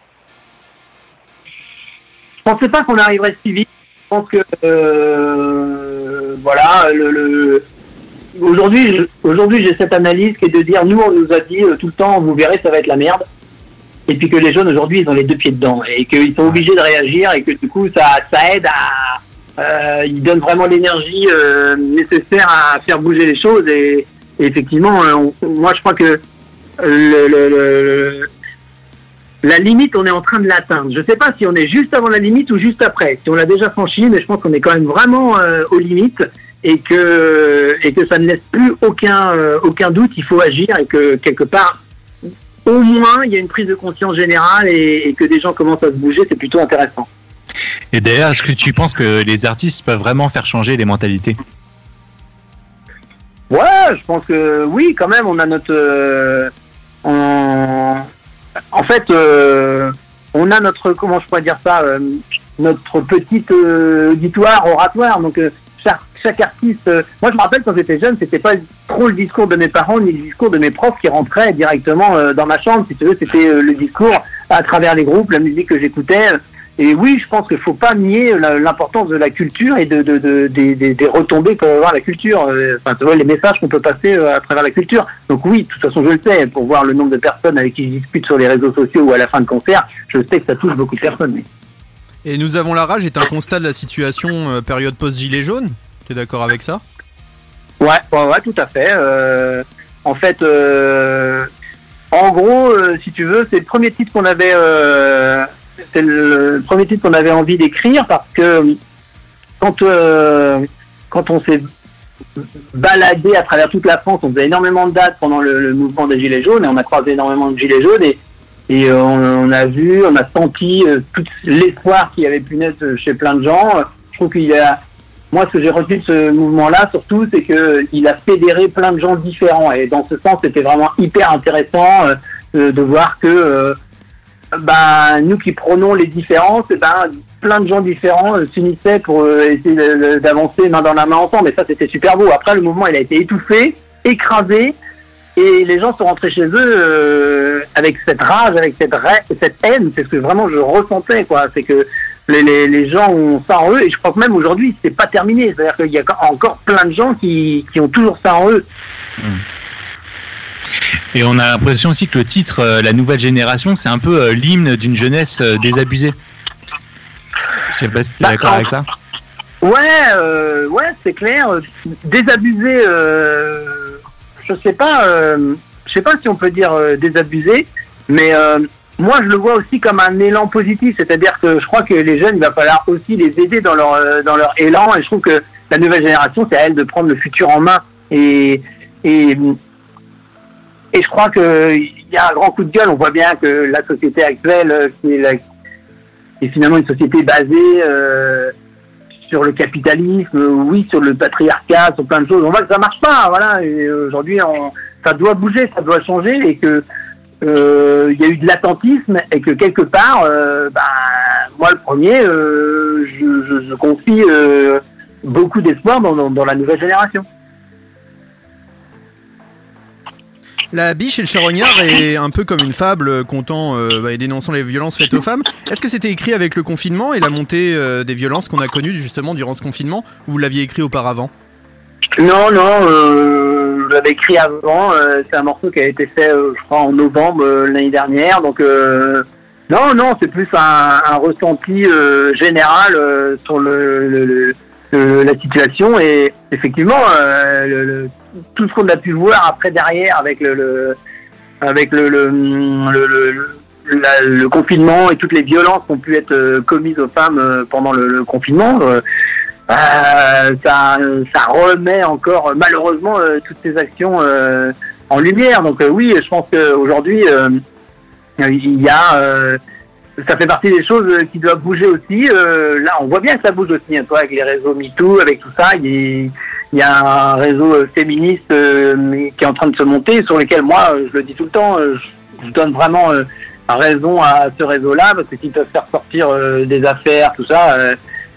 Pensais pas qu'on arriverait si vite. Je pense que euh, voilà, aujourd'hui, je- aujourd'hui j'ai cette analyse qui est de dire nous on nous a dit euh, tout le temps vous verrez ça va être la merde. Et puis que les jeunes aujourd'hui ils ont les deux pieds dedans et qu'ils sont obligés de réagir et que du coup ça, ça aide à euh, ils donnent vraiment l'énergie nécessaire à faire bouger les choses et, effectivement moi je crois que le, la limite, on est en train de l'atteindre. Je ne sais pas si on est juste avant la limite ou juste après. Si on l'a déjà franchi, mais je pense qu'on est quand même vraiment euh, aux limites et que et que ça ne laisse plus aucun euh, aucun doute. Il faut agir et que quelque part, au moins, il y a une prise de conscience générale et, et que des gens commencent à se bouger. C'est plutôt intéressant. Et d'ailleurs, est-ce que tu penses que les artistes peuvent vraiment faire changer les mentalités? Ouais, je pense que oui, quand même, on a notre. euh, on- En fait, euh, on a notre. Comment je pourrais dire ça euh, Notre petite euh, auditoire oratoire. Donc, chaque, artiste. moi, je me rappelle quand j'étais jeune, c'était pas trop le discours de mes parents ni le discours de mes profs qui rentraient directement dans ma chambre. Si tu veux, c'était le discours à travers les groupes, la musique que j'écoutais. Et oui, je pense qu'il faut pas nier l'importance de la culture et de, de, de- des, retombées que peut avoir la culture. Euh, Enfin, tu vois, les messages qu'on peut passer euh, à travers la culture. Donc oui, de toute façon, je le sais. Pour voir le nombre de personnes avec qui je discute sur les réseaux sociaux ou à la fin de concert, je sais que ça touche beaucoup de personnes. oui. Et Nous avons la rage est un constat de la situation euh, période post-gilet jaune Tu es d'accord avec ça? Ouais, ouais, ouais, tout à fait. Euh, en fait, euh, en gros, euh, si tu veux, c'est le premier titre qu'on avait, c'est le premier titre qu'on avait envie d'écrire parce que quand euh, quand on s'est baladé à travers toute la France, on faisait énormément de dates pendant le, mouvement des Gilets jaunes et on a croisé énormément de Gilets jaunes et euh, on, a vu, on a senti euh, tout l'espoir qui avait pu naître chez plein de gens. Je trouve qu'il y a moi, ce que j'ai retenu de ce mouvement-là, surtout, c'est que il a fédéré plein de gens différents. Et dans ce sens, c'était vraiment hyper intéressant euh, euh, de voir que, euh, ben, nous qui prenons les différences, eh ben, plein de gens différents euh, s'unissaient pour euh, essayer d'avancer main dans la main ensemble. Et ça, c'était super beau. Après, le mouvement, il a été étouffé, écrasé. Et les gens sont rentrés chez eux euh, avec cette rage, avec cette, cette haine. C'est ce que vraiment je ressentais, quoi. C'est que les, les, les gens ont ça en eux et je crois que même aujourd'hui c'est pas terminé c'est à dire qu'il y a encore plein de gens qui, qui ont toujours ça en eux Et on a l'impression aussi que le titre, euh, La nouvelle génération, c'est un peu euh, l'hymne d'une jeunesse euh, désabusée. Je sais pas si tu es Bah, d'accord avec ça. ouais euh, ouais c'est clair désabusé je sais pas je sais pas si on peut dire désabusé mais moi je le vois aussi comme un élan positif c'est à dire que je crois que les jeunes il va falloir aussi les aider dans leur dans leur élan et je trouve que la nouvelle génération c'est à elle de prendre le futur en main et Et je crois qu'il y a un grand coup de gueule. On voit bien que la société actuelle, euh, qui est, la- est finalement une société basée euh, sur le capitalisme, oui, sur le patriarcat, sur plein de choses. On voit que ça marche pas. Voilà. Aujourd'hui, ça doit bouger, ça doit changer, et que euh, il y a eu de l'attentisme et que quelque part, euh, ben, moi le premier, je, confie beaucoup d'espoir dans la nouvelle génération. La biche et le charognard est un peu comme une fable euh, comptant euh, bah, et dénonçant les violences faites aux femmes. Est-ce que c'était écrit avec le confinement et la montée euh, des violences qu'on a connues justement durant ce confinement ou vous l'aviez écrit auparavant? Non, non, je l'avais écrit avant. c'est un morceau qui a été fait, je crois, en novembre l'année dernière. Donc, non, non, c'est plus un, ressenti général sur le- la situation. Et effectivement, euh, le- le- tout ce qu'on a pu voir après derrière avec le, le- avec le, la- le confinement et toutes les violences qui ont pu être euh, commises aux femmes euh, pendant le, confinement. euh, ça, ça remet encore malheureusement toutes ces actions en lumière. Donc oui, je pense qu'aujourd'hui, il y a, ça fait partie des choses euh, qui doivent bouger aussi. Euh, là, on voit bien que ça bouge aussi, hein, toi, avec les réseaux MeToo, avec tout ça. Il y, a- un réseau euh, féministe euh, qui est en train de se monter, sur lequel moi, je le dis tout le temps, je, donne vraiment raison à ce réseau-là, parce que s'ils peuvent faire sortir des affaires, tout ça,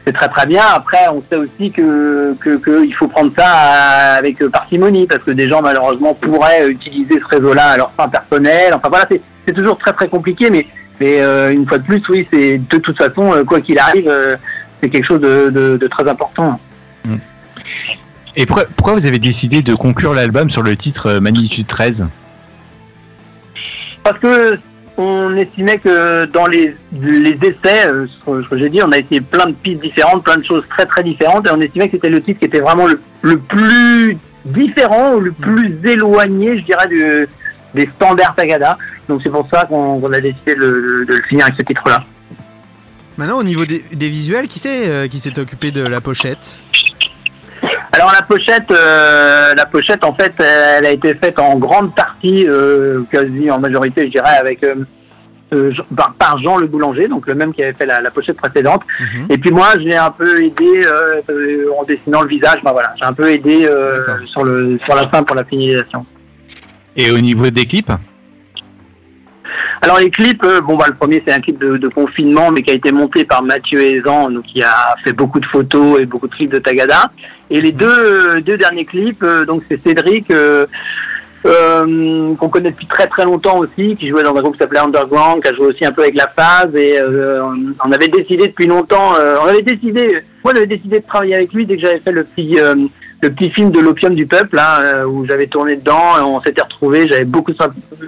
c'est très très bien. Après, on sait aussi que qu'il faut prendre ça avec parcimonie, parce que des gens malheureusement pourraient utiliser ce réseau-là à leur fin personnelle. Enfin voilà, c'est toujours très très compliqué, mais mais euh, une fois de plus, oui, c'est de toute façon, euh, quoi qu'il arrive, euh, c'est quelque chose de, de- de très important. Et pourquoi, pourquoi vous avez décidé de conclure l'album sur le titre Magnitude 13 Parce que on estimait que dans les, les essais, ce que- ce que j'ai dit, on a essayé plein de pistes différentes, plein de choses très très différentes, et on estimait que c'était le titre qui était vraiment le, le plus différent ou le plus éloigné, je dirais, du- des standards Tagada. Donc c'est pour ça qu'on a décidé de, le- de le finir avec ce titre-là. Maintenant, au niveau des, des visuels, qui c'est euh, qui s'est occupé de la pochette? Alors la pochette, euh, la pochette en fait, elle a été faite en grande partie, euh, quasi en majorité, je dirais, avec euh, par, par Jean le boulanger, donc le même qui avait fait la, la pochette précédente. Et puis moi, je l'ai un peu aidé en dessinant le visage. Ben voilà, j'ai un peu aidé sur le sur la fin pour la finalisation. Et au niveau des clips Alors les clips, euh, bon bah le premier c'est un clip de, confinement mais qui a été monté par Mathieu Aizan, donc qui a fait beaucoup de photos et beaucoup de clips de Tagada. Et les deux, euh, deux derniers clips, euh, donc c'est Cédric qu'on connaît depuis très très longtemps aussi, qui jouait dans un groupe qui s'appelait Underground, qui a joué aussi un peu avec La Phase et on, avait décidé depuis longtemps, on avait décidé, moi j'avais décidé de travailler avec lui dès que j'avais fait le petit le petit film de l'opium du peuple là, euh, où j'avais tourné dedans, on s'était retrouvés, j'avais beaucoup euh,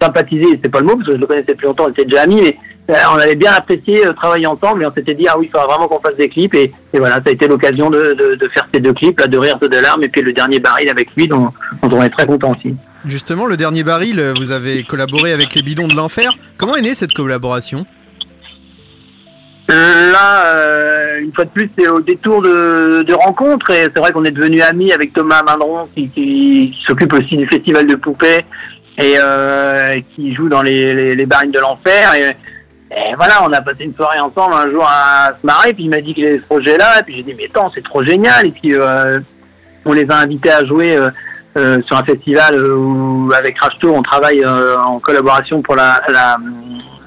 sympathisé, c'est pas le mot parce que je le connaissais depuis longtemps, on était déjà amis, mais euh, on avait bien apprécié travailler ensemble et on s'était dit ah oui, il faudra vraiment qu'on fasse des clips et, voilà, ça a été l'occasion de, faire ces deux clips là, de rire de larmes et puis le dernier baril avec lui dont, dont on est très content aussi. Justement, le dernier baril, vous avez collaboré avec les bidons de l'enfer. Comment est née cette collaboration? Là, euh, une fois de plus, c'est au détour de, de rencontres et c'est vrai qu'on est devenu amis avec Thomas Mindron qui, qui- qui s'occupe aussi du festival de poupées et euh, qui joue dans les, les, les barines de l'enfer. Et, et voilà, on a passé une soirée ensemble un jour à se marrer, puis il m'a dit qu'il avait ce projet-là, et puis j'ai dit mais attends, c'est trop génial. Et puis euh, on les a invités à jouer euh, euh, sur un festival où avec Crash on travaille euh, en collaboration pour la, la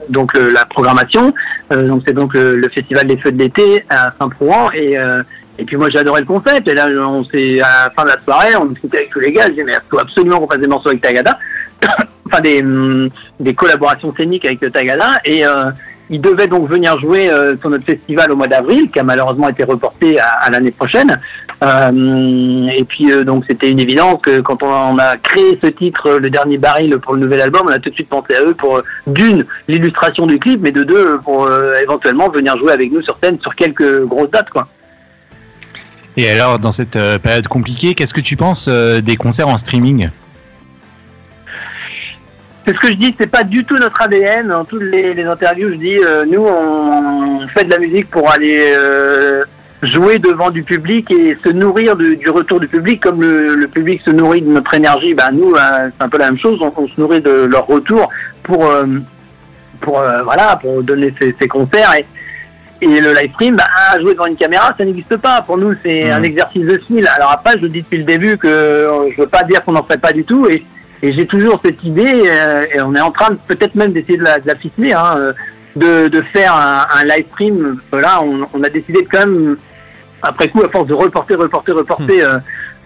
donc le- la programmation. Euh, donc c'est donc le, le festival des feux de l'été à Saint-Prouan et euh, et puis moi j'ai adoré le concept. Et là on s'est à la fin de la soirée on discutait avec tous les gars. Je disais mais il faut absolument qu'on fasse des morceaux avec Tagada. Enfin des hum, des collaborations scéniques avec Tagada. Et euh, il devait donc venir jouer euh, sur notre festival au mois d'avril, qui a malheureusement été reporté à, l'année prochaine. Euh, et puis euh, donc c'était une évidence que quand on, a créé ce titre, le dernier baril pour le nouvel album, on a tout de suite pensé à eux pour d'une l'illustration du clip, mais de deux pour éventuellement venir jouer avec nous sur scène sur quelques grosses dates quoi. Et alors, dans cette période compliquée, qu'est-ce que tu penses des concerts en streaming? C'est ce que je dis, c'est pas du tout notre ADN. Dans toutes les, les interviews, je dis, euh, nous, on, on fait de la musique pour aller euh, jouer devant du public et se nourrir du, du retour du public, comme le, le public se nourrit de notre énergie. Ben nous, euh, c'est un peu la même chose. On, on se nourrit de leur retour pour, pour voilà, pour donner ces, ces concerts. Et, et le live stream, bah, jouer devant une caméra, ça n'existe pas. Pour nous, c'est un exercice de style. Alors après, je dis depuis le début que je veux pas dire qu'on n'en fait pas du tout. Et, et j'ai toujours cette idée, euh, et on est en train peut-être même d'essayer de la, de la ficeler, hein, euh, de, de faire un, un live stream. Là, on, on a décidé de quand même, après coup, à force de reporter, reporter, reporter, euh,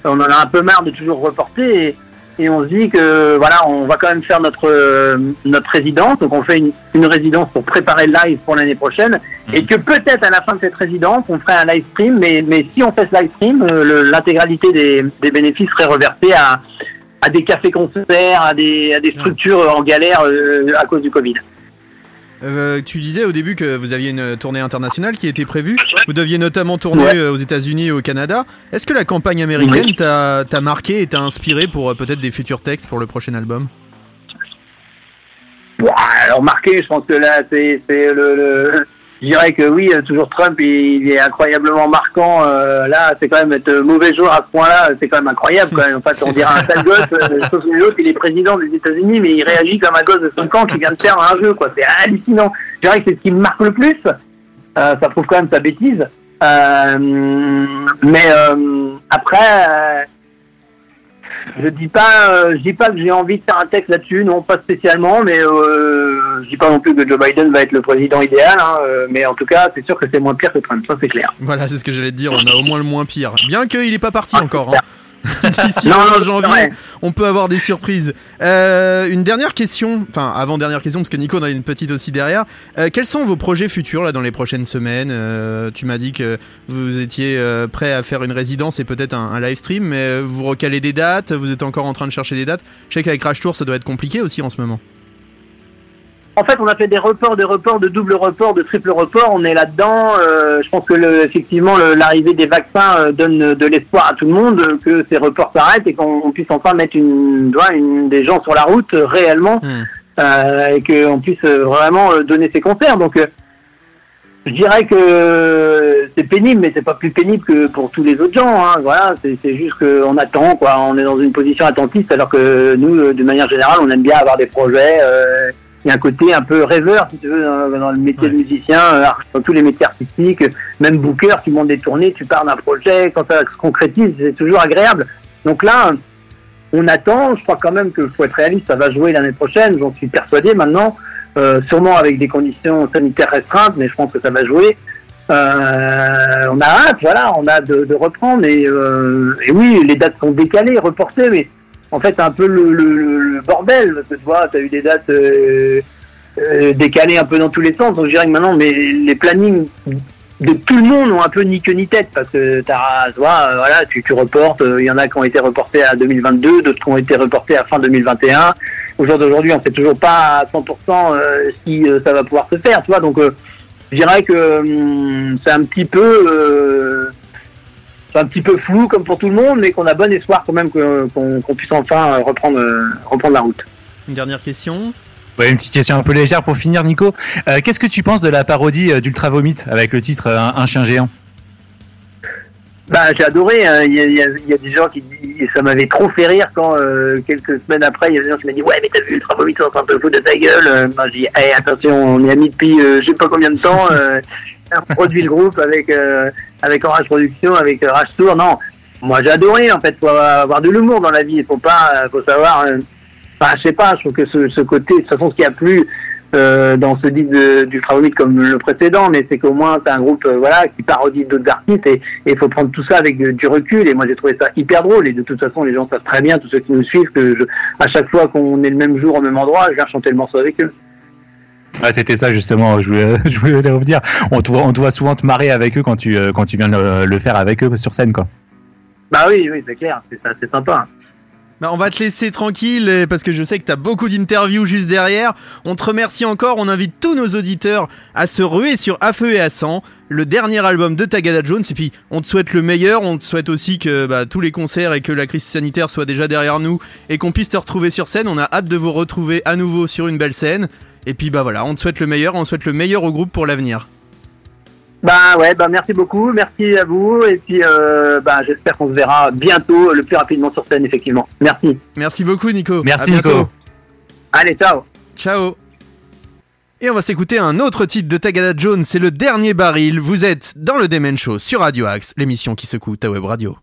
on en a un peu marre de toujours reporter. Et, et on se dit que voilà, on va quand même faire notre euh, notre résidence. Donc on fait une, une résidence pour préparer le live pour l'année prochaine, et que peut-être à la fin de cette résidence, on ferait un live stream. Mais mais si on fait ce live stream, euh, l'intégralité des, des bénéfices serait reversée à à des cafés-concerts, à des à des structures en galère euh, à cause du Covid. Euh, tu disais au début que vous aviez une tournée internationale qui était prévue. Vous deviez notamment tourner Ouais. euh, aux États-Unis et au Canada. Est-ce que la campagne américaine t'a t'a marqué et t'a inspiré pour euh, peut-être des futurs textes pour le prochain album? Ouah, alors marqué, je pense que là, c'est c'est le, le- je dirais que oui, euh, toujours Trump, il, est incroyablement marquant. euh, là, c'est quand même être mauvais joueur à ce point-là, c'est quand même incroyable. Quand même. En fait, on dirait un sale gosse. euh, sauf que l'autre, il est président des États-Unis, mais il réagit comme un gosse de 5 ans qui vient de perdre un jeu. quoi. C'est hallucinant. Je dirais que c'est ce qui me marque le plus. Euh, ça prouve quand même sa bêtise. Euh, mais euh, après, euh, je dis pas, euh, je dis pas que j'ai envie de faire un texte là-dessus, non, pas spécialement, mais euh, je dis pas non plus que Joe Biden va être le président idéal, hein, euh, mais en tout cas, c'est sûr que c'est moins pire que Trump, ça c'est clair. Voilà, c'est ce que j'allais te dire, on a au moins le moins pire. Bien qu'il est pas parti encore. hein. D'ici janvier, on peut avoir des surprises. Euh, une dernière question, enfin avant dernière question parce que Nico en a une petite aussi derrière. Euh, quels sont vos projets futurs là dans les prochaines semaines? Euh, Tu m'as dit que vous étiez prêt à faire une résidence et peut-être un, un live stream, mais vous recalez des dates, vous êtes encore en train de chercher des dates. Je sais qu'avec Crash Tour ça doit être compliqué aussi en ce moment. En fait, on a fait des reports, des reports, de double reports, de triple reports. On est là-dedans. Euh, je pense que le, effectivement, l'arrivée des vaccins euh, donne de l'espoir à tout le monde que ces reports s'arrêtent et qu'on on puisse enfin mettre une, une, des gens sur la route euh, réellement euh, et qu'on puisse vraiment donner ses concerts. Donc, je dirais que c'est pénible, mais c'est pas plus pénible que pour tous les autres gens. Hein. Voilà, c'est juste qu'on attend, quoi. On est dans une position attentiste, alors que nous, de manière générale, on aime bien avoir des projets. euh, Il y a un côté un peu rêveur, si tu veux, dans, le métier de musicien, euh, dans tous les métiers artistiques. Même booker, tu montes des tournées, tu pars d'un projet, quand ça se concrétise, c'est toujours agréable. Donc là, on attend. Je crois quand même qu'il faut être réaliste. Ça va jouer l'année prochaine. J'en suis persuadé maintenant. Euh, sûrement avec des conditions sanitaires restreintes, mais je pense que ça va jouer. Euh, on a hâte, voilà, on a hâte de, de reprendre. Et, euh, et oui, les dates sont décalées, reportées, mais en fait, un peu le, le- le- bordel. Parce que tu vois, tu as eu des dates euh, euh, décalées un peu dans tous les sens. Donc je dirais que maintenant, mais les plannings de tout le monde ont un peu ni queue ni tête parce que t'as, tu vois, euh, voilà, tu, tu reportes. euh, Il y en a qui ont été reportés à 2022, d'autres qui ont été reportés à fin 2021. Au jour d'aujourd'hui, on sait toujours pas à 100% euh, si ça va pouvoir se faire, tu vois. Donc, je dirais que hum, c'est un petit peu, un petit peu flou comme pour tout le monde, mais qu'on a bon espoir quand même qu'on puisse enfin euh, reprendre, euh, reprendre la route. Une dernière question. Ouais, une petite question un peu légère pour finir, Nico. Euh, Qu'est-ce que tu penses de la parodie euh, d'Ultra Vomit avec le titre euh, un, un chien géant? Bah, j'ai adoré. hein. Il y, a, il y a- il y a des gens qui disent, ça m'avait trop fait rire quand euh, quelques semaines après, il y a des gens qui m'ont dit ouais, mais t'as vu Ultra Vomit, en train de foutre de ta gueule. Euh, moi, je dis hey, attention, on est amis depuis euh, je sais pas combien de temps. Produit le groupe avec euh, avec Orange Production, avec euh, Rage Tour. Non, moi j'ai adoré. En fait, faut avoir de l'humour dans la vie. Il faut pas, euh, faut savoir. euh, Enfin, je sais pas. Je trouve que ce, ce côté, de toute façon, ce qui a plu. euh, dans ce disque d'Ultra Vomit comme le précédent, mais c'est qu'au moins c'est un groupe euh, voilà qui parodie d'autres artistes et il faut prendre tout ça avec de- du recul et moi j'ai trouvé ça hyper drôle et de toute façon les gens savent très bien, tous ceux qui nous suivent, que je, à chaque fois qu'on est le même jour au même endroit, je viens chanter le morceau avec eux. Ouais, c'était ça justement. Je voulais, je voulais revenir. On te voit, on te voit souvent te marrer avec eux quand tu, euh, quand tu viens le, le faire avec eux sur scène, quoi. Bah oui, oui, c'est clair, c'est ça, c'est sympa. Bah, on va te laisser tranquille euh, parce que je sais que t'as beaucoup d'interviews juste derrière. On te remercie encore. On invite tous nos auditeurs à se ruer sur À Feu et à Sang, le dernier album de Tagada Jones. Et puis, on te souhaite le meilleur. On te souhaite aussi que bah, tous les concerts et que la crise sanitaire soit déjà derrière nous et qu'on puisse te retrouver sur scène. On a hâte de vous retrouver à nouveau sur une belle scène. Et puis, bah voilà, on te souhaite le meilleur. On souhaite le meilleur au groupe pour l'avenir. Bah ouais, bah merci beaucoup, merci à vous et puis euh, bah j'espère qu'on se verra bientôt, le plus rapidement sur scène effectivement. Merci. Merci beaucoup, Nico. Merci, À bientôt. Nico. Allez, ciao. Ciao. Et on va s'écouter un autre titre de Tagada Jones, c'est le dernier baril. Vous êtes dans le Demen Show sur Radio Axe, l'émission qui secoue ta web radio.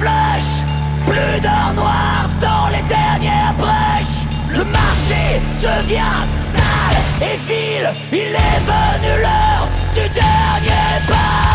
Plus d'or noir dans les dernières brèches. Le marché devient sale et vil. Il est venu l'heure du dernier baril.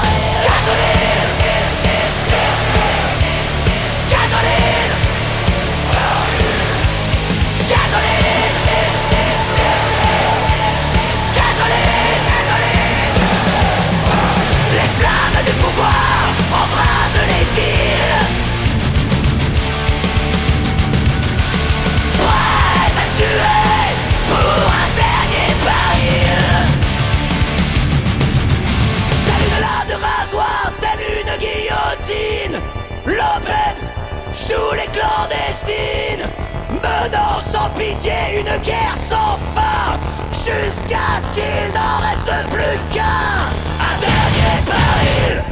Clandestine, menant sans pitié une guerre sans fin, jusqu'à ce qu'il n'en reste plus qu'un. Un dernier baril.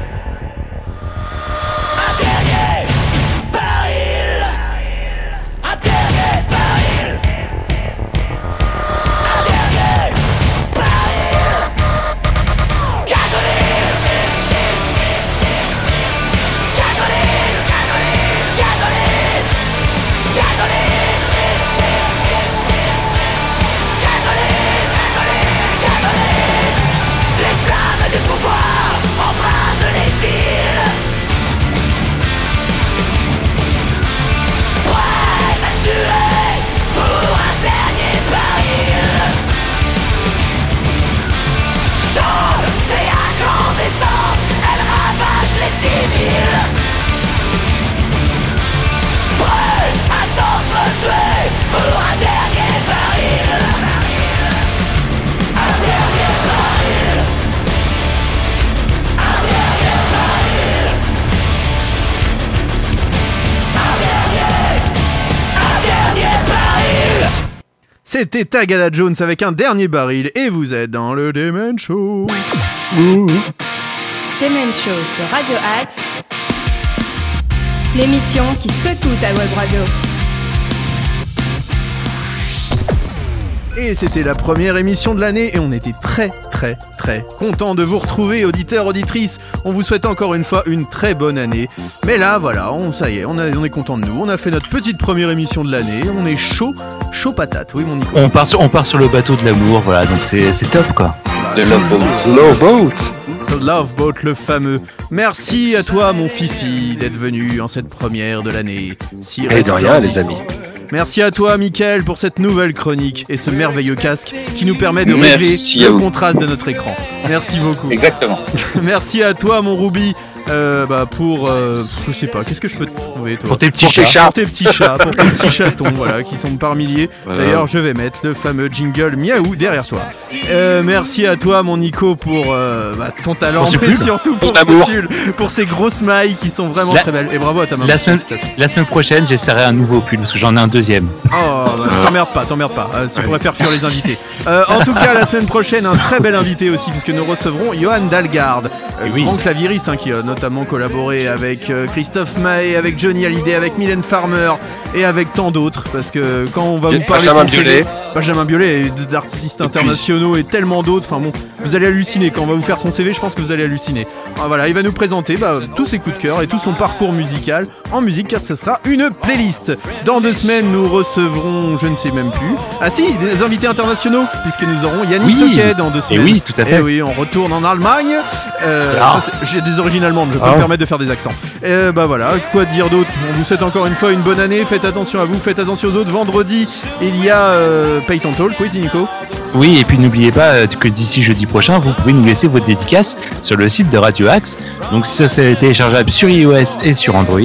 Un dernier C'était Tagada Jones avec un dernier baril et vous êtes dans le Demen Show. Demen Show sur Radio Axe. L'émission qui secoue ta web radio. Et c'était la première émission de l'année et on était très très très content de vous retrouver auditeurs auditrices. On vous souhaite encore une fois une très bonne année. Mais là voilà, on ça y est, on, a- on est content de nous. On a fait notre petite première émission de l'année. On est chaud, chaud patate. Oui mon Nico. On part, sur, on part sur le bateau de l'amour, voilà, donc c'est c'est top quoi. De Love Boat. Low boat. The Love Boat, le fameux. Merci à toi, mon Fifi, d'être venu en cette première de l'année. Si Et de rien, les amis. Merci à toi, Mickaël, pour cette nouvelle chronique et ce merveilleux casque qui nous permet de régler le contraste de notre écran. Merci beaucoup. Exactement. Merci à toi, mon Ruby. euh, bah pour euh, je sais pas qu'est-ce que je peux te trouver toi Pour tes petits Pour chats. pour tes petits chats pour tes petits chatons voilà qui sont par milliers Voilà. d'ailleurs je vais mettre le fameux jingle miaou derrière toi Euh, merci à toi mon Nico pour bah, ton talent Pour mais surtout pour amour. pull, pour ces grosses mailles qui sont vraiment La- très belles et bravo à ta maman La semaine, Félicitations. la semaine prochaine, j'essaierai un nouveau pull parce que j'en ai un deuxième. Oh, bah, t'emmerdes pas, t'emmerdes pas. Tu pourrais faire fuir les invités. En tout cas, la semaine prochaine, un très bel invité aussi, puisque nous recevrons Johan Dalgard, Eh oui. grand claviériste hein, qui a notamment collaboré avec euh, Christophe Maé, avec Johnny Hallyday, avec Mylène Farmer et avec tant d'autres. Parce que quand on va Et vous parler Benjamin de Biolay. Benjamin Biolay et d'artistes internationaux et tellement d'autres. Enfin bon, vous allez halluciner quand on va vous faire son CV. Je pense que vous allez halluciner. Ah, voilà, il va nous présenter bah, tous ses coups de cœur et tout son parcours musical en musique, car ce sera une playlist. Dans deux semaines, nous recevrons, je ne sais même plus. Ah si, des invités internationaux, puisque nous aurons Yannis Oui. Soquet dans deux Et semaines. oui, tout à fait. Et oui, on retourne en Allemagne. Euh, Ah. ça, c'est- J'ai des origines allemandes, je peux Ah. me permettre de faire des accents. Et bah voilà, quoi dire d'autre? On vous souhaite encore une fois une bonne année. Faites attention à vous, faites attention aux autres. Vendredi, il y a euh, Payton Talk. Oui, Nico Oui, et puis n'oubliez pas euh, que d'ici jeudi prochain, vous pouvez nous laisser votre dédicace sur le site de Radio Axe. Donc ça c'est téléchargeable sur iOS et sur Android.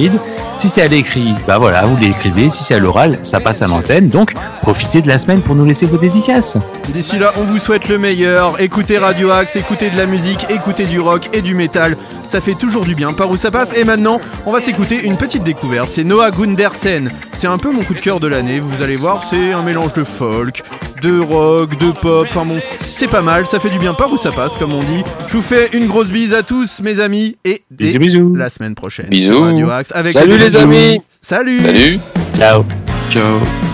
Si c'est à l'écrit, bah voilà, vous l'écrivez. Si c'est à l'oral, ça passe à l'antenne. Donc profitez de la semaine pour nous laisser vos dédicaces. D'ici là, on vous souhaite le meilleur. Écoutez Radio Axe, écoutez de la musique, écoutez du rock et du métal. Ça fait toujours du bien par où ça passe. Et maintenant, on va s'écouter une petite découverte. C'est Noah Gundersen. C'est un peu mon coup de cœur de l'année. Vous allez voir, c'est un mélange de folk, de rock, de pop. Enfin bon, c'est pas mal. Ça fait du bien par où ça passe, comme on dit. Je vous fais une grosse bise à tous, mes amis. Et Bisous, bisous. la semaine prochaine Bisous. sur Radio Axe avec Salut les amis. Salut. Salut. Ciao. Ciao.